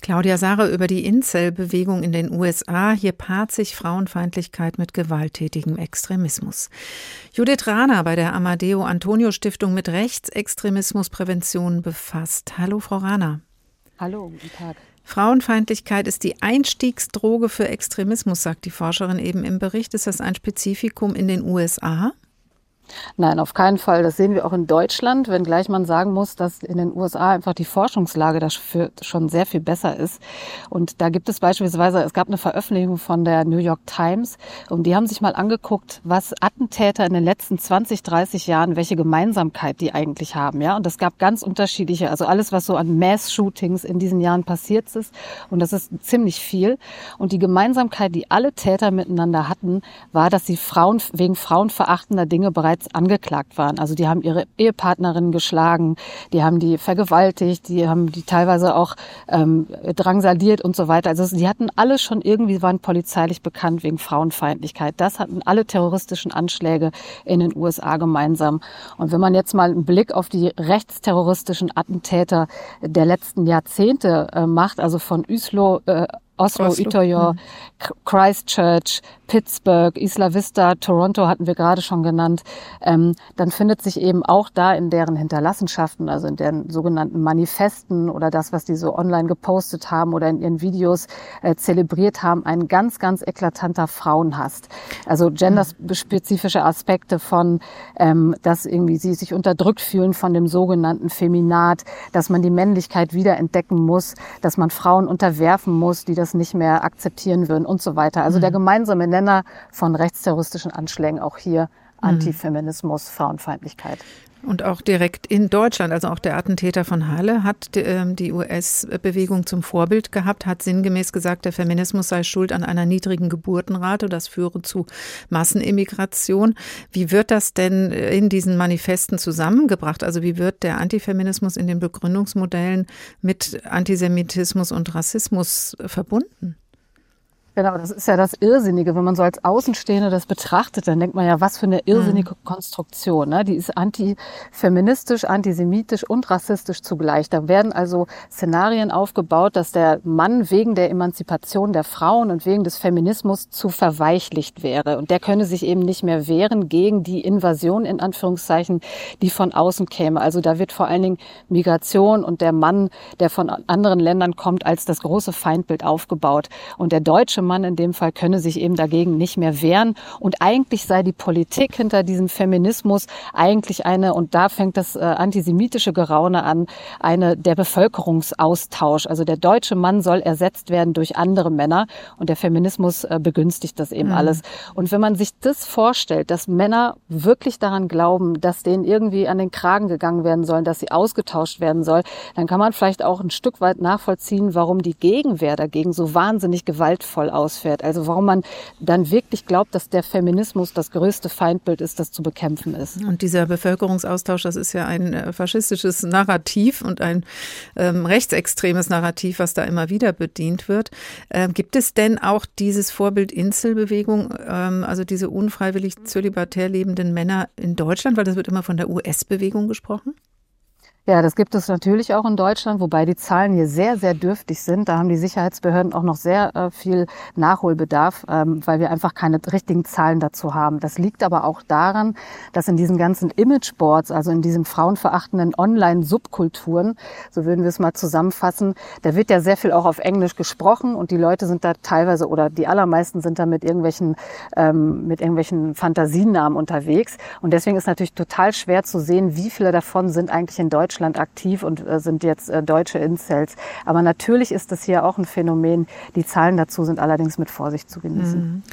Claudia Sare über die Incel-Bewegung in den USA. Hier paart sich Frauenfeindlichkeit mit gewalttätigem Extremismus. Judith Rahner bei der Amadeo Antonio Stiftung mit Rechtsextremismusprävention befasst. Hallo, Frau Rahner. Hallo, guten Tag. Frauenfeindlichkeit ist die Einstiegsdroge für Extremismus, sagt die Forscherin eben im Bericht. Ist das ein Spezifikum in den USA? Nein, auf keinen Fall. Das sehen wir auch in Deutschland, wenngleich man sagen muss, dass in den USA einfach die Forschungslage dafür schon sehr viel besser ist. Und da gibt es beispielsweise, es gab eine Veröffentlichung von der New York Times und die haben sich mal angeguckt, was Attentäter in den letzten 20, 30 Jahren, welche Gemeinsamkeit die eigentlich haben. Ja, und es gab ganz unterschiedliche, also alles, was so an Mass-Shootings in diesen Jahren passiert ist. Und das ist ziemlich viel. Und die Gemeinsamkeit, die alle Täter miteinander hatten, war, dass sie Frauen wegen frauenverachtender Dinge bereits bereits angeklagt waren. Also die haben ihre Ehepartnerinnen geschlagen, die haben die vergewaltigt, die haben die teilweise auch ähm, drangsaliert und so weiter. Also die hatten alle schon irgendwie, waren polizeilich bekannt wegen Frauenfeindlichkeit. Das hatten alle terroristischen Anschläge in den USA gemeinsam. Und wenn man jetzt mal einen Blick auf die rechtsterroristischen Attentäter der letzten Jahrzehnte äh, macht, also von Üslo äh, Oslo, Oslo. Utøya, Mhm. Christchurch, Pittsburgh, Isla Vista, Toronto hatten wir gerade schon genannt, ähm, dann findet sich eben auch da in deren Hinterlassenschaften, also in deren sogenannten Manifesten oder das, was die so online gepostet haben oder in ihren Videos äh, zelebriert haben, ein ganz, ganz eklatanter Frauenhass. Also genderspezifische Aspekte von, ähm, dass irgendwie sie sich unterdrückt fühlen von dem sogenannten Feminat, dass man die Männlichkeit wiederentdecken muss, dass man Frauen unterwerfen muss, die das nicht mehr akzeptieren würden und so weiter. Also der Mhm. gemeinsame Nenner von rechtsterroristischen Anschlägen auch hier Mhm. Antifeminismus, Frauenfeindlichkeit. Und auch direkt in Deutschland, also auch der Attentäter von Halle hat die, ähm, die US-Bewegung zum Vorbild gehabt, hat sinngemäß gesagt, der Feminismus sei schuld an einer niedrigen Geburtenrate, das führe zu Massenimmigration. Wie wird das denn in diesen Manifesten zusammengebracht? Also wie wird der Antifeminismus in den Begründungsmodellen mit Antisemitismus und Rassismus verbunden? Genau, das ist ja das Irrsinnige. Wenn man so als Außenstehende das betrachtet, dann denkt man ja, was für eine irrsinnige Konstruktion. Ne? Die ist antifeministisch, antisemitisch und rassistisch zugleich. Da werden also Szenarien aufgebaut, dass der Mann wegen der Emanzipation der Frauen und wegen des Feminismus zu verweichlicht wäre. Und der könne sich eben nicht mehr wehren gegen die Invasion, in Anführungszeichen, die von außen käme. Also da wird vor allen Dingen Migration und der Mann, der von anderen Ländern kommt, als das große Feindbild aufgebaut. Und der deutsche Mann in dem Fall könne sich eben dagegen nicht mehr wehren. Und eigentlich sei die Politik hinter diesem Feminismus eigentlich eine, und da fängt das äh, antisemitische Geraune an, eine der Bevölkerungsaustausch. Also der deutsche Mann soll ersetzt werden durch andere Männer und der Feminismus äh, begünstigt das eben Mhm. alles. Und wenn man sich das vorstellt, dass Männer wirklich daran glauben, dass denen irgendwie an den Kragen gegangen werden sollen, dass sie ausgetauscht werden soll, dann kann man vielleicht auch ein Stück weit nachvollziehen, warum die Gegenwehr dagegen so wahnsinnig gewaltvoll ausfährt. Also warum man dann wirklich glaubt, dass der Feminismus das größte Feindbild ist, das zu bekämpfen ist. Und dieser Bevölkerungsaustausch, das ist ja ein äh, faschistisches Narrativ und ein ähm, rechtsextremes Narrativ, was da immer wieder bedient wird. Ähm, gibt es denn auch dieses Vorbild Inselbewegung, ähm, also diese unfreiwillig zölibatär lebenden Männer in Deutschland? Weil das wird immer von der US-Bewegung gesprochen. Ja, das gibt es natürlich auch in Deutschland, wobei die Zahlen hier sehr, sehr dürftig sind. Da haben die Sicherheitsbehörden auch noch sehr äh, viel Nachholbedarf, ähm, weil wir einfach keine richtigen Zahlen dazu haben. Das liegt aber auch daran, dass in diesen ganzen Imageboards, also in diesen frauenverachtenden Online-Subkulturen, so würden wir es mal zusammenfassen, da wird ja sehr viel auch auf Englisch gesprochen und die Leute sind da teilweise oder die allermeisten sind da mit irgendwelchen, ähm, mit irgendwelchen Fantasienamen unterwegs. Und deswegen ist natürlich total schwer zu sehen, wie viele davon sind eigentlich in Deutschland aktiv und äh, sind jetzt äh, deutsche Incels. Aber natürlich ist das hier auch ein Phänomen. Die Zahlen dazu sind allerdings mit Vorsicht zu genießen. Mhm.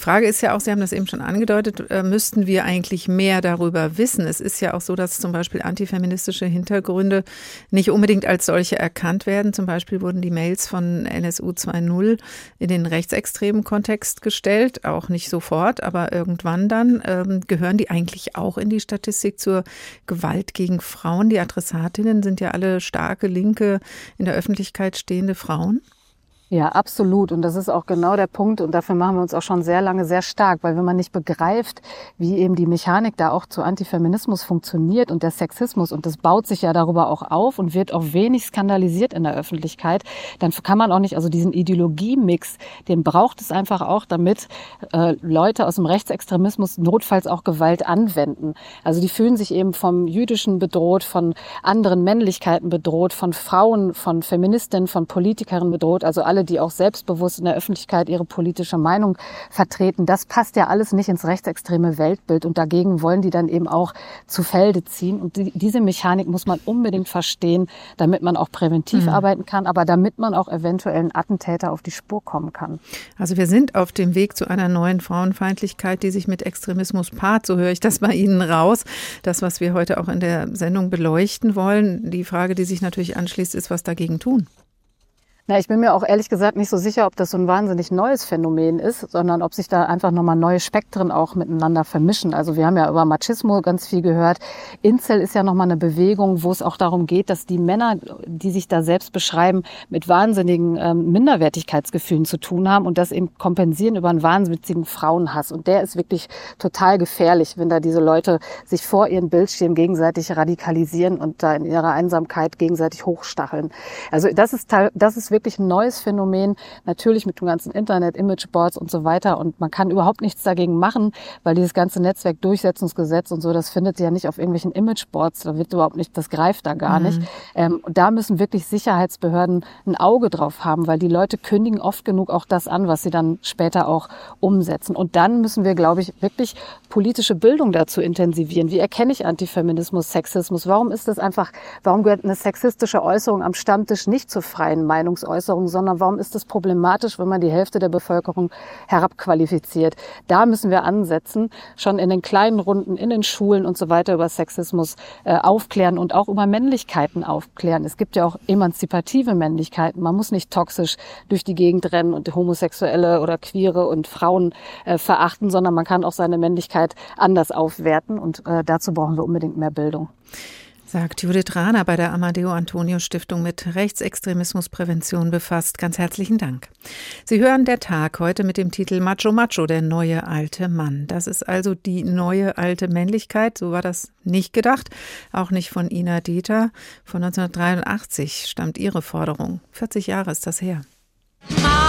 Die Frage ist ja auch, Sie haben das eben schon angedeutet, äh, müssten wir eigentlich mehr darüber wissen? Es ist ja auch so, dass zum Beispiel antifeministische Hintergründe nicht unbedingt als solche erkannt werden. Zum Beispiel wurden die Mails von NSU 2.0 in den rechtsextremen Kontext gestellt, auch nicht sofort, aber irgendwann dann. Ähm, gehören die eigentlich auch in die Statistik zur Gewalt gegen Frauen? Die Adressatinnen sind ja alle starke, linke, in der Öffentlichkeit stehende Frauen. Ja, absolut. Und das ist auch genau der Punkt. Und dafür machen wir uns auch schon sehr lange sehr stark, weil wenn man nicht begreift, wie eben die Mechanik da auch zu Antifeminismus funktioniert und der Sexismus, und das baut sich ja darüber auch auf und wird auch wenig skandalisiert in der Öffentlichkeit, dann kann man auch nicht, also diesen Ideologiemix, den braucht es einfach auch, damit äh, Leute aus dem Rechtsextremismus notfalls auch Gewalt anwenden. Also die fühlen sich eben vom Jüdischen bedroht, von anderen Männlichkeiten bedroht, von Frauen, von Feministinnen, von Politikerinnen bedroht, also alle die auch selbstbewusst in der Öffentlichkeit ihre politische Meinung vertreten. Das passt ja alles nicht ins rechtsextreme Weltbild und dagegen wollen die dann eben auch zu Felde ziehen. Und die, diese Mechanik muss man unbedingt verstehen, damit man auch präventiv Mhm. arbeiten kann, aber damit man auch eventuell einen Attentäter auf die Spur kommen kann. Also wir sind auf dem Weg zu einer neuen Frauenfeindlichkeit, die sich mit Extremismus paart. So höre ich das bei Ihnen raus. Das, was wir heute auch in der Sendung beleuchten wollen. Die Frage, die sich natürlich anschließt, ist, was dagegen tun. Na, ich bin mir auch ehrlich gesagt nicht so sicher, ob das so ein wahnsinnig neues Phänomen ist, sondern ob sich da einfach nochmal neue Spektren auch miteinander vermischen. Also wir haben ja über Machismo ganz viel gehört. Incel ist ja nochmal eine Bewegung, wo es auch darum geht, dass die Männer, die sich da selbst beschreiben, mit wahnsinnigen ähm, Minderwertigkeitsgefühlen zu tun haben und das eben kompensieren über einen wahnwitzigen Frauenhass. Und der ist wirklich total gefährlich, wenn da diese Leute sich vor ihren Bildschirmen gegenseitig radikalisieren und da in ihrer Einsamkeit gegenseitig hochstacheln. Also das ist, das ist wirklich ein neues Phänomen, natürlich mit dem ganzen Internet, Imageboards und so weiter. Und man kann überhaupt nichts dagegen machen, weil dieses ganze Netzwerkdurchsetzungsgesetz und so, das findet ja nicht auf irgendwelchen Imageboards, da wird überhaupt nicht, das greift da gar Mhm. nicht. Ähm, und da müssen wirklich Sicherheitsbehörden ein Auge drauf haben, weil die Leute kündigen oft genug auch das an, was sie dann später auch umsetzen. Und dann müssen wir, glaube ich, wirklich politische Bildung dazu intensivieren. Wie erkenne ich Antifeminismus, Sexismus? Warum ist das einfach, warum gehört eine sexistische Äußerung am Stammtisch nicht zur freien Meinungsäußerung, sondern warum ist es problematisch, wenn man die Hälfte der Bevölkerung herabqualifiziert? Da müssen wir ansetzen, schon in den kleinen Runden, in den Schulen und so weiter über Sexismus äh, aufklären und auch über Männlichkeiten aufklären. Es gibt ja auch emanzipative Männlichkeiten. Man muss nicht toxisch durch die Gegend rennen und Homosexuelle oder Queere und Frauen äh, verachten, sondern man kann auch seine Männlichkeit anders aufwerten und äh, dazu brauchen wir unbedingt mehr Bildung. Sagt Judith Rahner bei der Amadeo Antonio Stiftung mit Rechtsextremismusprävention befasst. Ganz herzlichen Dank. Sie hören der Tag heute mit dem Titel Macho Macho, der neue alte Mann. Das ist also die neue alte Männlichkeit. So war das nicht gedacht. Auch nicht von Ina Dieter. Von 1983 stammt ihre Forderung. 40 Jahre ist das her. Male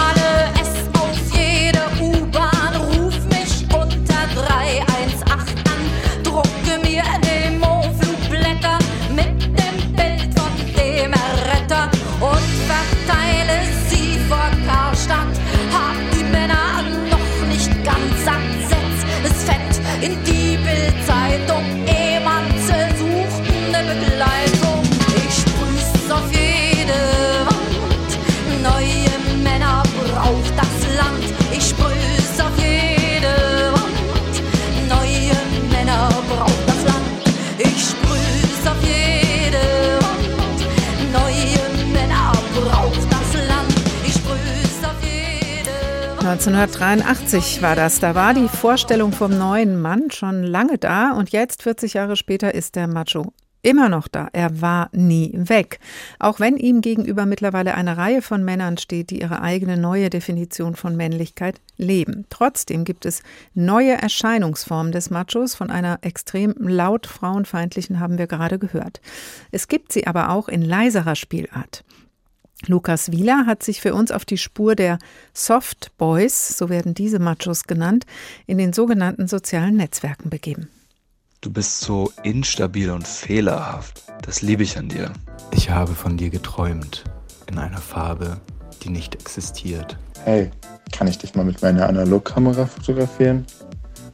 1983 war das. Da war die Vorstellung vom neuen Mann schon lange da und jetzt, 40 Jahre später, ist der Macho immer noch da. Er war nie weg. Auch wenn ihm gegenüber mittlerweile eine Reihe von Männern steht, die ihre eigene neue Definition von Männlichkeit leben. Trotzdem gibt es neue Erscheinungsformen des Machos. Von einer extrem laut frauenfeindlichen haben wir gerade gehört. Es gibt sie aber auch in leiserer Spielart. Lukas Wieler hat sich für uns auf die Spur der Soft Boys, so werden diese Machos genannt, in den sogenannten sozialen Netzwerken begeben. Du bist so instabil und fehlerhaft. Das liebe ich an dir. Ich habe von dir geträumt. In einer Farbe, die nicht existiert. Hey, kann ich dich mal mit meiner Analogkamera fotografieren?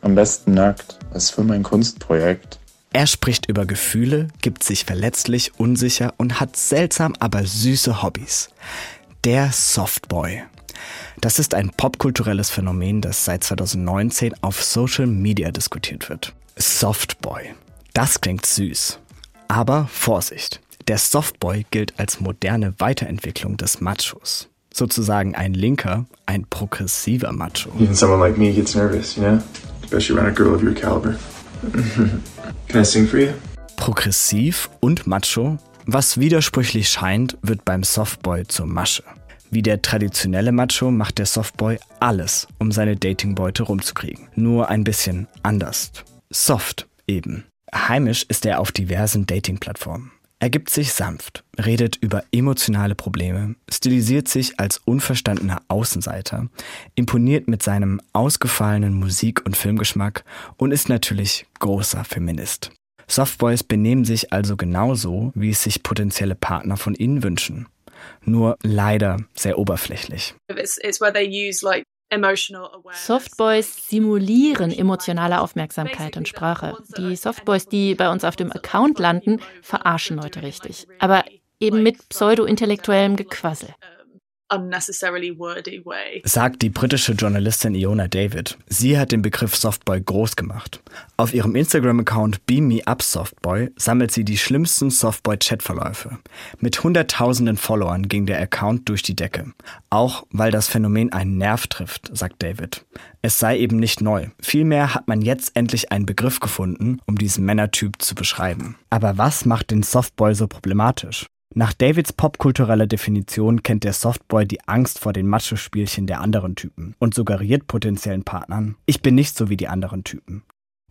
Am besten nackt. Das ist für mein Kunstprojekt. Er spricht über Gefühle, gibt sich verletzlich, unsicher und hat seltsam, aber süße Hobbys. Der Softboy. Das ist ein popkulturelles Phänomen, das seit 2019 auf Social Media diskutiert wird. Softboy. Das klingt süß. Aber Vorsicht. Der Softboy gilt als moderne Weiterentwicklung des Machos. Sozusagen ein linker, ein progressiver Macho. Even someone like me gets nervous, you know? Especially around a girl of your caliber. Can I sing for you? Progressiv und macho, was widersprüchlich scheint, wird beim Softboy zur Masche. Wie der traditionelle Macho macht der Softboy alles, um seine Datingbeute rumzukriegen. Nur ein bisschen anders. Soft eben. Heimisch ist er auf diversen Dating-Plattformen. Er gibt sich sanft, redet über emotionale Probleme, stilisiert sich als unverstandener Außenseiter, imponiert mit seinem ausgefallenen Musik- und Filmgeschmack und ist natürlich großer Feminist. Softboys benehmen sich also genauso, wie es sich potenzielle Partner von ihnen wünschen. Nur leider sehr oberflächlich. It's, it's where they use like. Softboys simulieren emotionale Aufmerksamkeit und Sprache. Die Softboys, die bei uns auf dem Account landen, verarschen Leute richtig. Aber eben mit pseudo-intellektuellem Gequassel. Unnecessarily wordy way. Sagt die britische Journalistin Iona David. Sie hat den Begriff Softboy groß gemacht. Auf ihrem Instagram-Account Beam Me Up Softboy sammelt sie die schlimmsten Softboy-Chatverläufe. Mit hunderttausenden Followern ging der Account durch die Decke. Auch weil das Phänomen einen Nerv trifft, sagt David. Es sei eben nicht neu. Vielmehr hat man jetzt endlich einen Begriff gefunden, um diesen Männertyp zu beschreiben. Aber was macht den Softboy so problematisch? Nach Davids popkultureller Definition kennt der Softboy die Angst vor den Macho-Spielchen der anderen Typen und suggeriert potenziellen Partnern, ich bin nicht so wie die anderen Typen.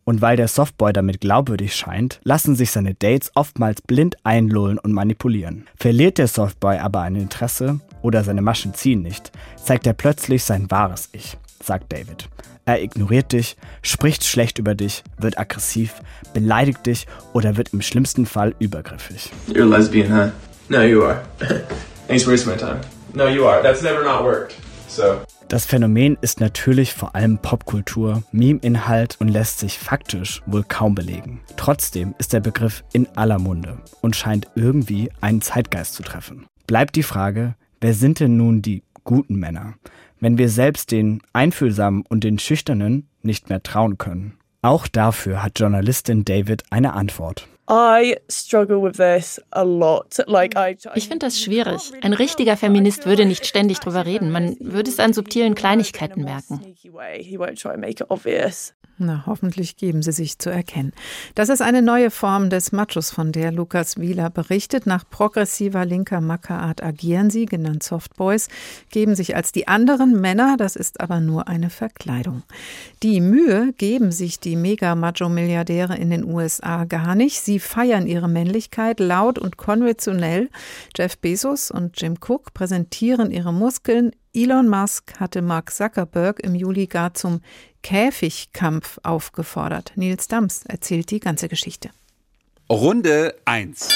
Und weil der Softboy damit glaubwürdig scheint, lassen sich seine Dates oftmals blind einlullen und manipulieren. Verliert der Softboy aber ein Interesse oder seine Maschen ziehen nicht, zeigt er plötzlich sein wahres Ich, sagt David. Er ignoriert dich, spricht schlecht über dich, wird aggressiv, beleidigt dich oder wird im schlimmsten Fall übergriffig. You're lesbian, huh? No, you are. Thanks for wasting my time. No, you are. That's never not worked. So. Das Phänomen ist natürlich vor allem Popkultur, Meme-Inhalt und lässt sich faktisch wohl kaum belegen. Trotzdem ist der Begriff in aller Munde und scheint irgendwie einen Zeitgeist zu treffen. Bleibt die Frage, wer sind denn nun die guten Männer, wenn wir selbst den Einfühlsamen und den Schüchternen nicht mehr trauen können? Auch dafür hat Journalistin David eine Antwort. I struggle with this a lot. Like I, Ich finde das schwierig. Ein richtiger Feminist würde nicht ständig drüber reden. Man würde es an subtilen Kleinigkeiten merken. Na, hoffentlich geben sie sich zu erkennen. Das ist eine neue Form des Machos, von der Lukas Wieler berichtet. Nach progressiver linker Mackerart agieren sie, genannt Softboys, geben sich als die anderen Männer, das ist aber nur eine Verkleidung. Die Mühe geben sich die Mega-Macho-Milliardäre in den USA gar nicht. Sie feiern ihre Männlichkeit laut und konventionell. Jeff Bezos und Jim Cook präsentieren ihre Muskeln. Elon Musk hatte Mark Zuckerberg im Juli gar zum Käfigkampf aufgefordert. Nils Dams erzählt die ganze Geschichte. Runde 1.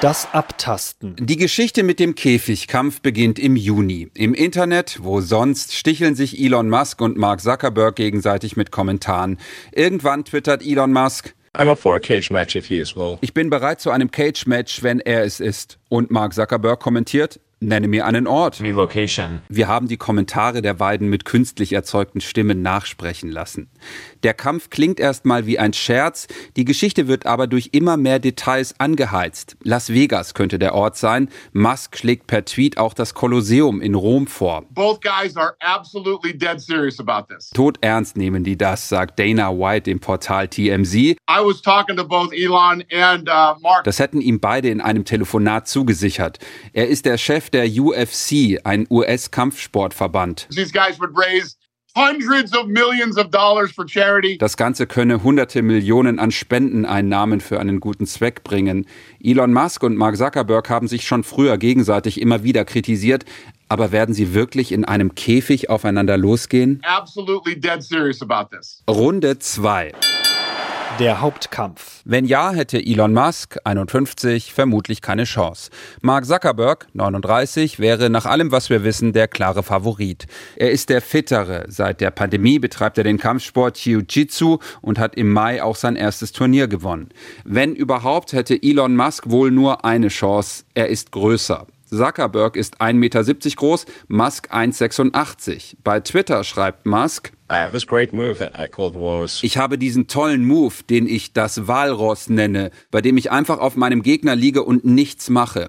Das Abtasten. Die Geschichte mit dem Käfigkampf beginnt im Juni. Im Internet, wo sonst, sticheln sich Elon Musk und Mark Zuckerberg gegenseitig mit Kommentaren. Irgendwann twittert Elon Musk, I'm up for a cage match if he is well. ich bin bereit zu einem Cage-Match, wenn er es ist. Und Mark Zuckerberg kommentiert, Nenne mir einen Ort. Relocation. Wir haben die Kommentare der beiden mit künstlich erzeugten Stimmen nachsprechen lassen. Der Kampf klingt erstmal wie ein Scherz, die Geschichte wird aber durch immer mehr Details angeheizt. Las Vegas könnte der Ort sein. Musk schlägt per Tweet auch das Kolosseum in Rom vor. Both guys are absolutely dead serious about this. Tot ernst nehmen die das, sagt Dana White dem Portal TMZ. I was talking to both Elon and uh, Mark. Das hätten ihm beide in einem Telefonat zugesichert. Er ist der Chef der UFC, ein US-Kampfsportverband. Das Ganze könne hunderte Millionen an Spendeneinnahmen für einen guten Zweck bringen. Elon Musk und Mark Zuckerberg haben sich schon früher gegenseitig immer wieder kritisiert. Aber werden sie wirklich in einem Käfig aufeinander losgehen? Runde 2. Der Hauptkampf. Wenn ja, hätte Elon Musk, 51, vermutlich keine Chance. Mark Zuckerberg, 39, wäre nach allem, was wir wissen, der klare Favorit. Er ist der Fittere. Seit der Pandemie betreibt er den Kampfsport Jiu-Jitsu und hat im Mai auch sein erstes Turnier gewonnen. Wenn überhaupt, hätte Elon Musk wohl nur eine Chance. Er ist größer. Zuckerberg ist 1,70 Meter groß, Musk 1,86. Bei Twitter schreibt Musk, ich habe diesen tollen Move, den ich das Walross nenne, bei dem ich einfach auf meinem Gegner liege und nichts mache.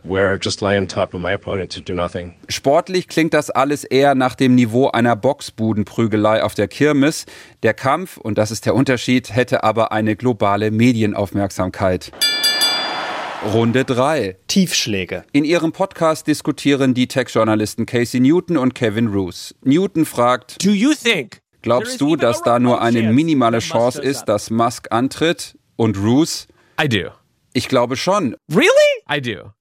Sportlich klingt das alles eher nach dem Niveau einer Boxbudenprügelei auf der Kirmes. Der Kampf, und das ist der Unterschied, hätte aber eine globale Medienaufmerksamkeit. Runde 3. Tiefschläge. In ihrem Podcast diskutieren die Tech-Journalisten Casey Newton und Kevin Roos. Newton fragt, Do you think glaubst du, dass da nur eine minimale Chance ist, dass Musk antritt? Und Roos, I do. ich glaube schon. Really? I do.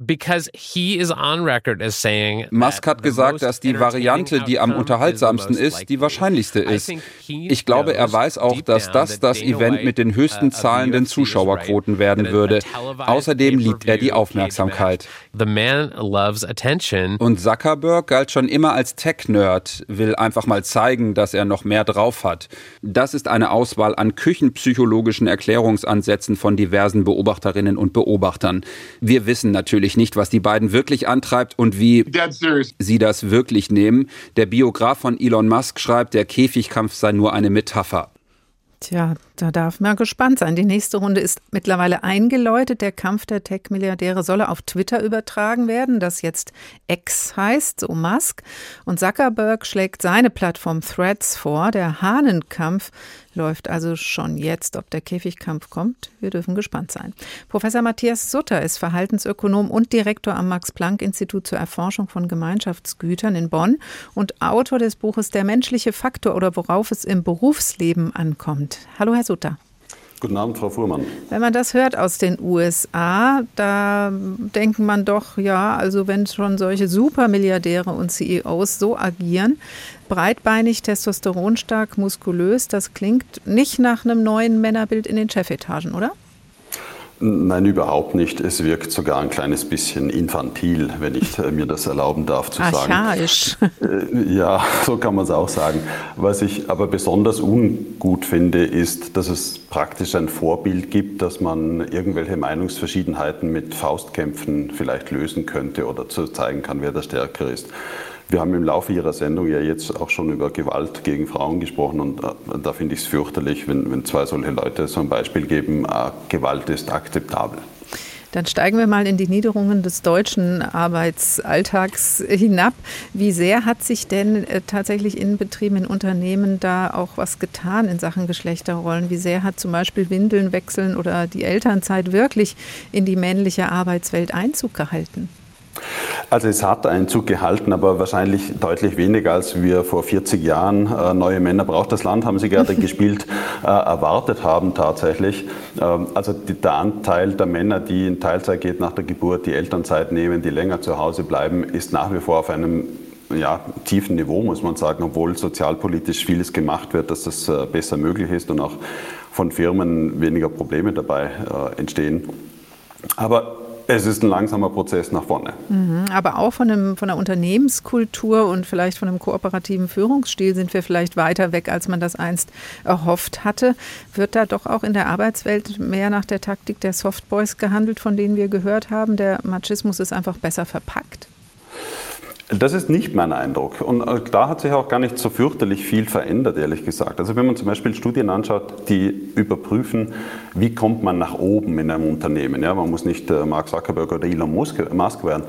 Because he is on record as saying Musk hat gesagt, dass die Variante, die am unterhaltsamsten ist, die wahrscheinlichste ist. Ich glaube, er weiß auch, dass das das Event mit den höchsten zahlenden Zuschauerquoten werden würde. Außerdem liebt er die Aufmerksamkeit. Und Zuckerberg galt schon immer als Tech-Nerd, will einfach mal zeigen, dass er noch mehr drauf hat. Das ist eine Auswahl an küchenpsychologischen Erklärungsansätzen von diversen Beobachterinnen und Beobachtern. Wir wissen natürlich nicht, was die beiden wirklich antreibt und wie sie das wirklich nehmen. Der Biograf von Elon Musk schreibt, der Käfigkampf sei nur eine Metapher. Tja, da darf man gespannt sein. Die nächste Runde ist mittlerweile eingeläutet. Der Kampf der Tech-Milliardäre solle auf Twitter übertragen werden, das jetzt X heißt, so Musk. Und Zuckerberg schlägt seine Plattform Threads vor. Der Hahnenkampf läuft also schon jetzt. Ob der Käfigkampf kommt, wir dürfen gespannt sein. Professor Matthias Sutter ist Verhaltensökonom und Direktor am Max-Planck-Institut zur Erforschung von Gemeinschaftsgütern in Bonn und Autor des Buches Der menschliche Faktor oder worauf es im Berufsleben ankommt. Hallo, Herr Sutter. Guten Abend, Frau Fuhrmann. Wenn man das hört aus den USA, da denkt man doch, ja, also wenn schon solche Supermilliardäre und CEOs so agieren, breitbeinig, testosteronstark, muskulös, das klingt nicht nach einem neuen Männerbild in den Chefetagen, oder? Nein, überhaupt nicht. Es wirkt sogar ein kleines bisschen infantil, wenn ich äh, mir das erlauben darf zu sagen. Archaisch. Äh, Ja, so kann man es auch sagen. Was ich aber besonders ungut finde, ist, dass es praktisch ein Vorbild gibt, dass man irgendwelche Meinungsverschiedenheiten mit Faustkämpfen vielleicht lösen könnte oder zu zeigen kann, wer der Stärkere ist. Wir haben im Laufe Ihrer Sendung ja jetzt auch schon über Gewalt gegen Frauen gesprochen und äh, da finde ich es fürchterlich, wenn, wenn zwei solche Leute so ein Beispiel geben, äh, Gewalt ist akzeptabel. Dann steigen wir mal in die Niederungen des deutschen Arbeitsalltags hinab. Wie sehr hat sich denn äh, tatsächlich in Betrieben, in Unternehmen da auch was getan in Sachen Geschlechterrollen? Wie sehr hat zum Beispiel Windeln wechseln oder die Elternzeit wirklich in die männliche Arbeitswelt Einzug gehalten? Also es hat Einzug gehalten, aber wahrscheinlich deutlich weniger, als wir vor 40 Jahren äh, neue Männer braucht das Land, haben Sie gerade gespielt, äh, erwartet haben tatsächlich. Ähm, also die, der Anteil der Männer, die in Teilzeit geht nach der Geburt, die Elternzeit nehmen, die länger zu Hause bleiben, ist nach wie vor auf einem ja, tiefen Niveau, muss man sagen, obwohl sozialpolitisch vieles gemacht wird, dass das äh, besser möglich ist und auch von Firmen weniger Probleme dabei äh, entstehen. Aber es ist ein langsamer Prozess nach vorne. Mhm, aber auch von, einem, von der Unternehmenskultur und vielleicht von einem kooperativen Führungsstil sind wir vielleicht weiter weg, als man das einst erhofft hatte. Wird da doch auch in der Arbeitswelt mehr nach der Taktik der Softboys gehandelt, von denen wir gehört haben? Der Machismus ist einfach besser verpackt? Das ist nicht mein Eindruck. Und äh, da hat sich auch gar nicht so fürchterlich viel verändert, ehrlich gesagt. Also wenn man zum Beispiel Studien anschaut, die überprüfen, wie kommt man nach oben in einem Unternehmen. Ja, man muss nicht äh, Mark Zuckerberg oder Elon Musk, Musk werden.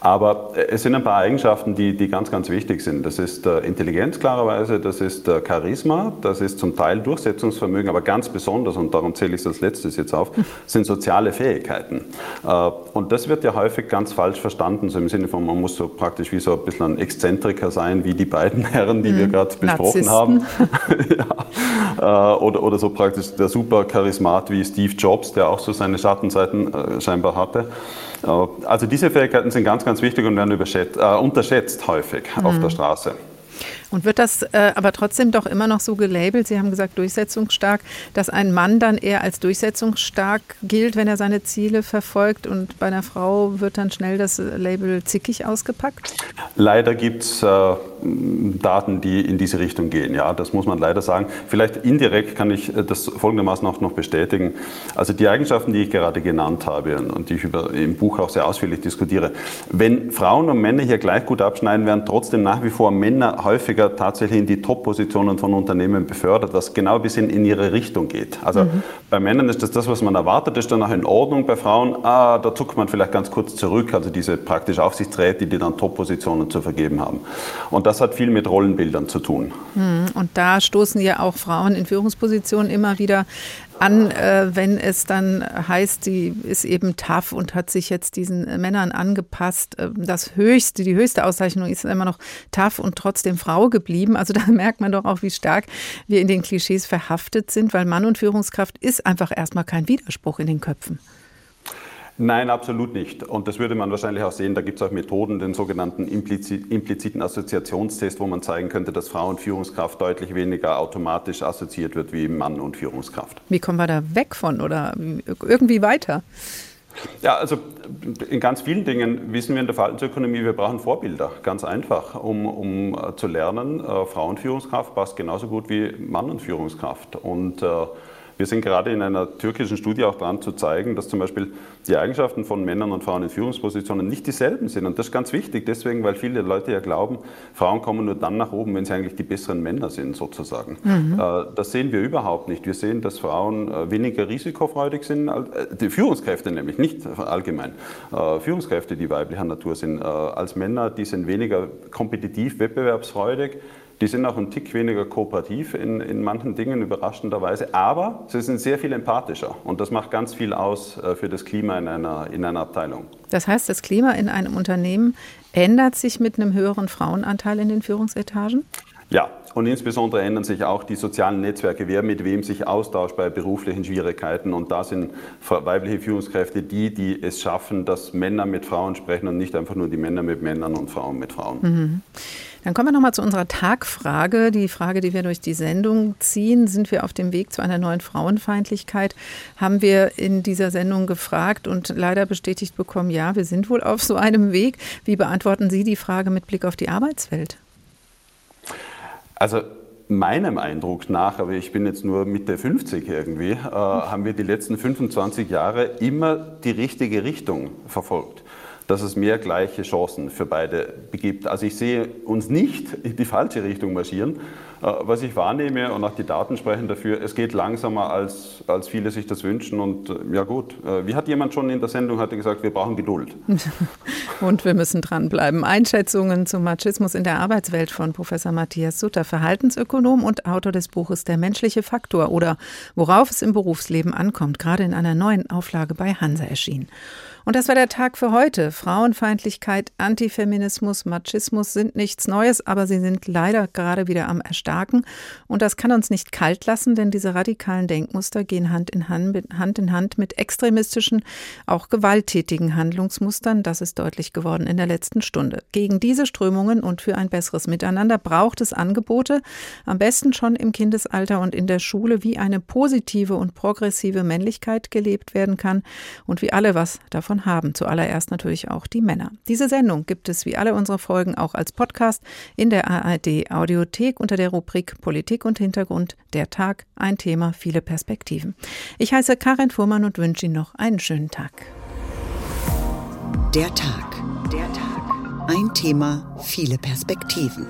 Aber äh, es sind ein paar Eigenschaften, die, die ganz, ganz wichtig sind. Das ist äh, Intelligenz klarerweise, das ist äh, Charisma, das ist zum Teil Durchsetzungsvermögen, aber ganz besonders, und darum zähle ich es als letztes jetzt auf, sind soziale Fähigkeiten. Äh, und das wird ja häufig ganz falsch verstanden, so im Sinne von, man muss so praktisch wie so ein bisschen ein Exzentriker sein, wie die beiden Herren, die wir gerade besprochen haben. ja. äh, oder, oder so praktisch der super Charismat wie Steve Jobs, der auch so seine Schattenseiten äh, scheinbar hatte. Äh, also diese Fähigkeiten sind ganz, ganz wichtig und werden überschätzt, äh, unterschätzt häufig auf Mhm. der Straße. Und wird das äh, aber trotzdem doch immer noch so gelabelt, Sie haben gesagt durchsetzungsstark, dass ein Mann dann eher als durchsetzungsstark gilt, wenn er seine Ziele verfolgt und bei einer Frau wird dann schnell das Label zickig ausgepackt? Leider gibt es äh, Daten, die in diese Richtung gehen. Ja, das muss man leider sagen. Vielleicht indirekt kann ich äh, das folgendermaßen auch noch bestätigen. Also die Eigenschaften, die ich gerade genannt habe und die ich über, im Buch auch sehr ausführlich diskutiere, wenn Frauen und Männer hier gleich gut abschneiden, werden trotzdem nach wie vor Männer häufiger tatsächlich in die Top-Positionen von Unternehmen befördert, was genau ein bisschen in ihre Richtung geht. Also Mhm. bei Männern ist das das, was man erwartet, ist dann auch in Ordnung. Bei Frauen, ah, da zuckt man vielleicht ganz kurz zurück, also diese praktisch Aufsichtsräte, die dann Top-Positionen zu vergeben haben. Und das hat viel mit Rollenbildern zu tun. Hm, Und da stoßen ja auch Frauen in Führungspositionen immer wieder an, äh, wenn es dann heißt, sie ist eben tough und hat sich jetzt diesen äh, Männern angepasst. Äh, Das höchste, die höchste Auszeichnung ist immer noch tough und trotzdem Frau geblieben. Also da merkt man doch auch, wie stark wir in den Klischees verhaftet sind, weil Mann und Führungskraft ist einfach erstmal kein Widerspruch in den Köpfen. Nein, absolut nicht. Und das würde man wahrscheinlich auch sehen. Da gibt es auch Methoden, den sogenannten implizit, impliziten Assoziationstest, wo man zeigen könnte, dass Frau und Führungskraft deutlich weniger automatisch assoziiert wird wie Mann und Führungskraft. Wie kommen wir da weg von oder irgendwie weiter? Ja, also in ganz vielen Dingen wissen wir in der Verhaltensökonomie, wir brauchen Vorbilder, ganz einfach, um, um äh, zu lernen, äh, Frauenführungskraft passt genauso gut wie Mann und Führungskraft. Und äh, wir sind gerade in einer türkischen Studie auch dran zu zeigen, dass zum Beispiel die Eigenschaften von Männern und Frauen in Führungspositionen nicht dieselben sind. Und das ist ganz wichtig, deswegen, weil viele Leute ja glauben, Frauen kommen nur dann nach oben, wenn sie eigentlich die besseren Männer sind, sozusagen. Mhm. Äh, Das sehen wir überhaupt nicht. Wir sehen, dass Frauen äh, weniger risikofreudig sind, äh, die Führungskräfte nämlich, nicht allgemein. Führungskräfte, die weiblicher Natur sind, als Männer, die sind weniger kompetitiv, wettbewerbsfreudig. Die sind auch ein Tick weniger kooperativ in, in manchen Dingen, überraschenderweise. Aber sie sind sehr viel empathischer. Und das macht ganz viel aus äh, für das Klima in einer, in einer Abteilung. Das heißt, das Klima in einem Unternehmen ändert sich mit einem höheren Frauenanteil in den Führungsetagen? Ja, und insbesondere ändern sich auch die sozialen Netzwerke, wer mit wem sich austauscht bei beruflichen Schwierigkeiten. Und da sind weibliche Führungskräfte die, die es schaffen, dass Männer mit Frauen sprechen und nicht einfach nur die Männer mit Männern und Frauen mit Frauen. Mhm. Dann kommen wir nochmal zu unserer Tagfrage, die Frage, die wir durch die Sendung ziehen. Sind wir auf dem Weg zu einer neuen Frauenfeindlichkeit? Haben wir in dieser Sendung gefragt und leider bestätigt bekommen, ja, wir sind wohl auf so einem Weg. Wie beantworten Sie die Frage mit Blick auf die Arbeitswelt? Also meinem Eindruck nach, aber ich bin jetzt nur Mitte 50 irgendwie, äh, haben wir die letzten 25 Jahre immer die richtige Richtung verfolgt. Dass es mehr gleiche Chancen für beide gibt. Also ich sehe uns nicht in die falsche Richtung marschieren. Äh, Was ich wahrnehme und auch die Daten sprechen dafür, es geht langsamer, als, als viele sich das wünschen. Und äh, ja gut, äh, wie hat jemand schon in der Sendung hatte gesagt, wir brauchen Geduld. Und wir müssen dranbleiben. Einschätzungen zum Machismus in der Arbeitswelt von Professor Matthias Sutter, Verhaltensökonom und Autor des Buches Der menschliche Faktor oder Worauf es im Berufsleben ankommt, gerade in einer neuen Auflage bei Hansa erschienen. Und das war der Tag für heute. Frauenfeindlichkeit, Antifeminismus, Machismus sind nichts Neues, aber sie sind leider gerade wieder am Erstarken. Und das kann uns nicht kalt lassen, denn diese radikalen Denkmuster gehen Hand in Hand mit, Hand in Hand mit extremistischen, auch gewalttätigen Handlungsmustern. Das ist deutlich geworden in der letzten Stunde. Gegen diese Strömungen und für ein besseres Miteinander braucht es Angebote, am besten schon im Kindesalter und in der Schule, wie eine positive und progressive Männlichkeit gelebt werden kann und wie alle was davon haben. Zuallererst natürlich auch die Männer. Diese Sendung gibt es wie alle unsere Folgen auch als Podcast in der ARD Audiothek unter der Rubrik Politik und Hintergrund. Der Tag, ein Thema, viele Perspektiven. Ich heiße Karin Fuhrmann und wünsche Ihnen noch einen schönen Tag. Der Tag. Der Tag. Ein Thema, viele Perspektiven.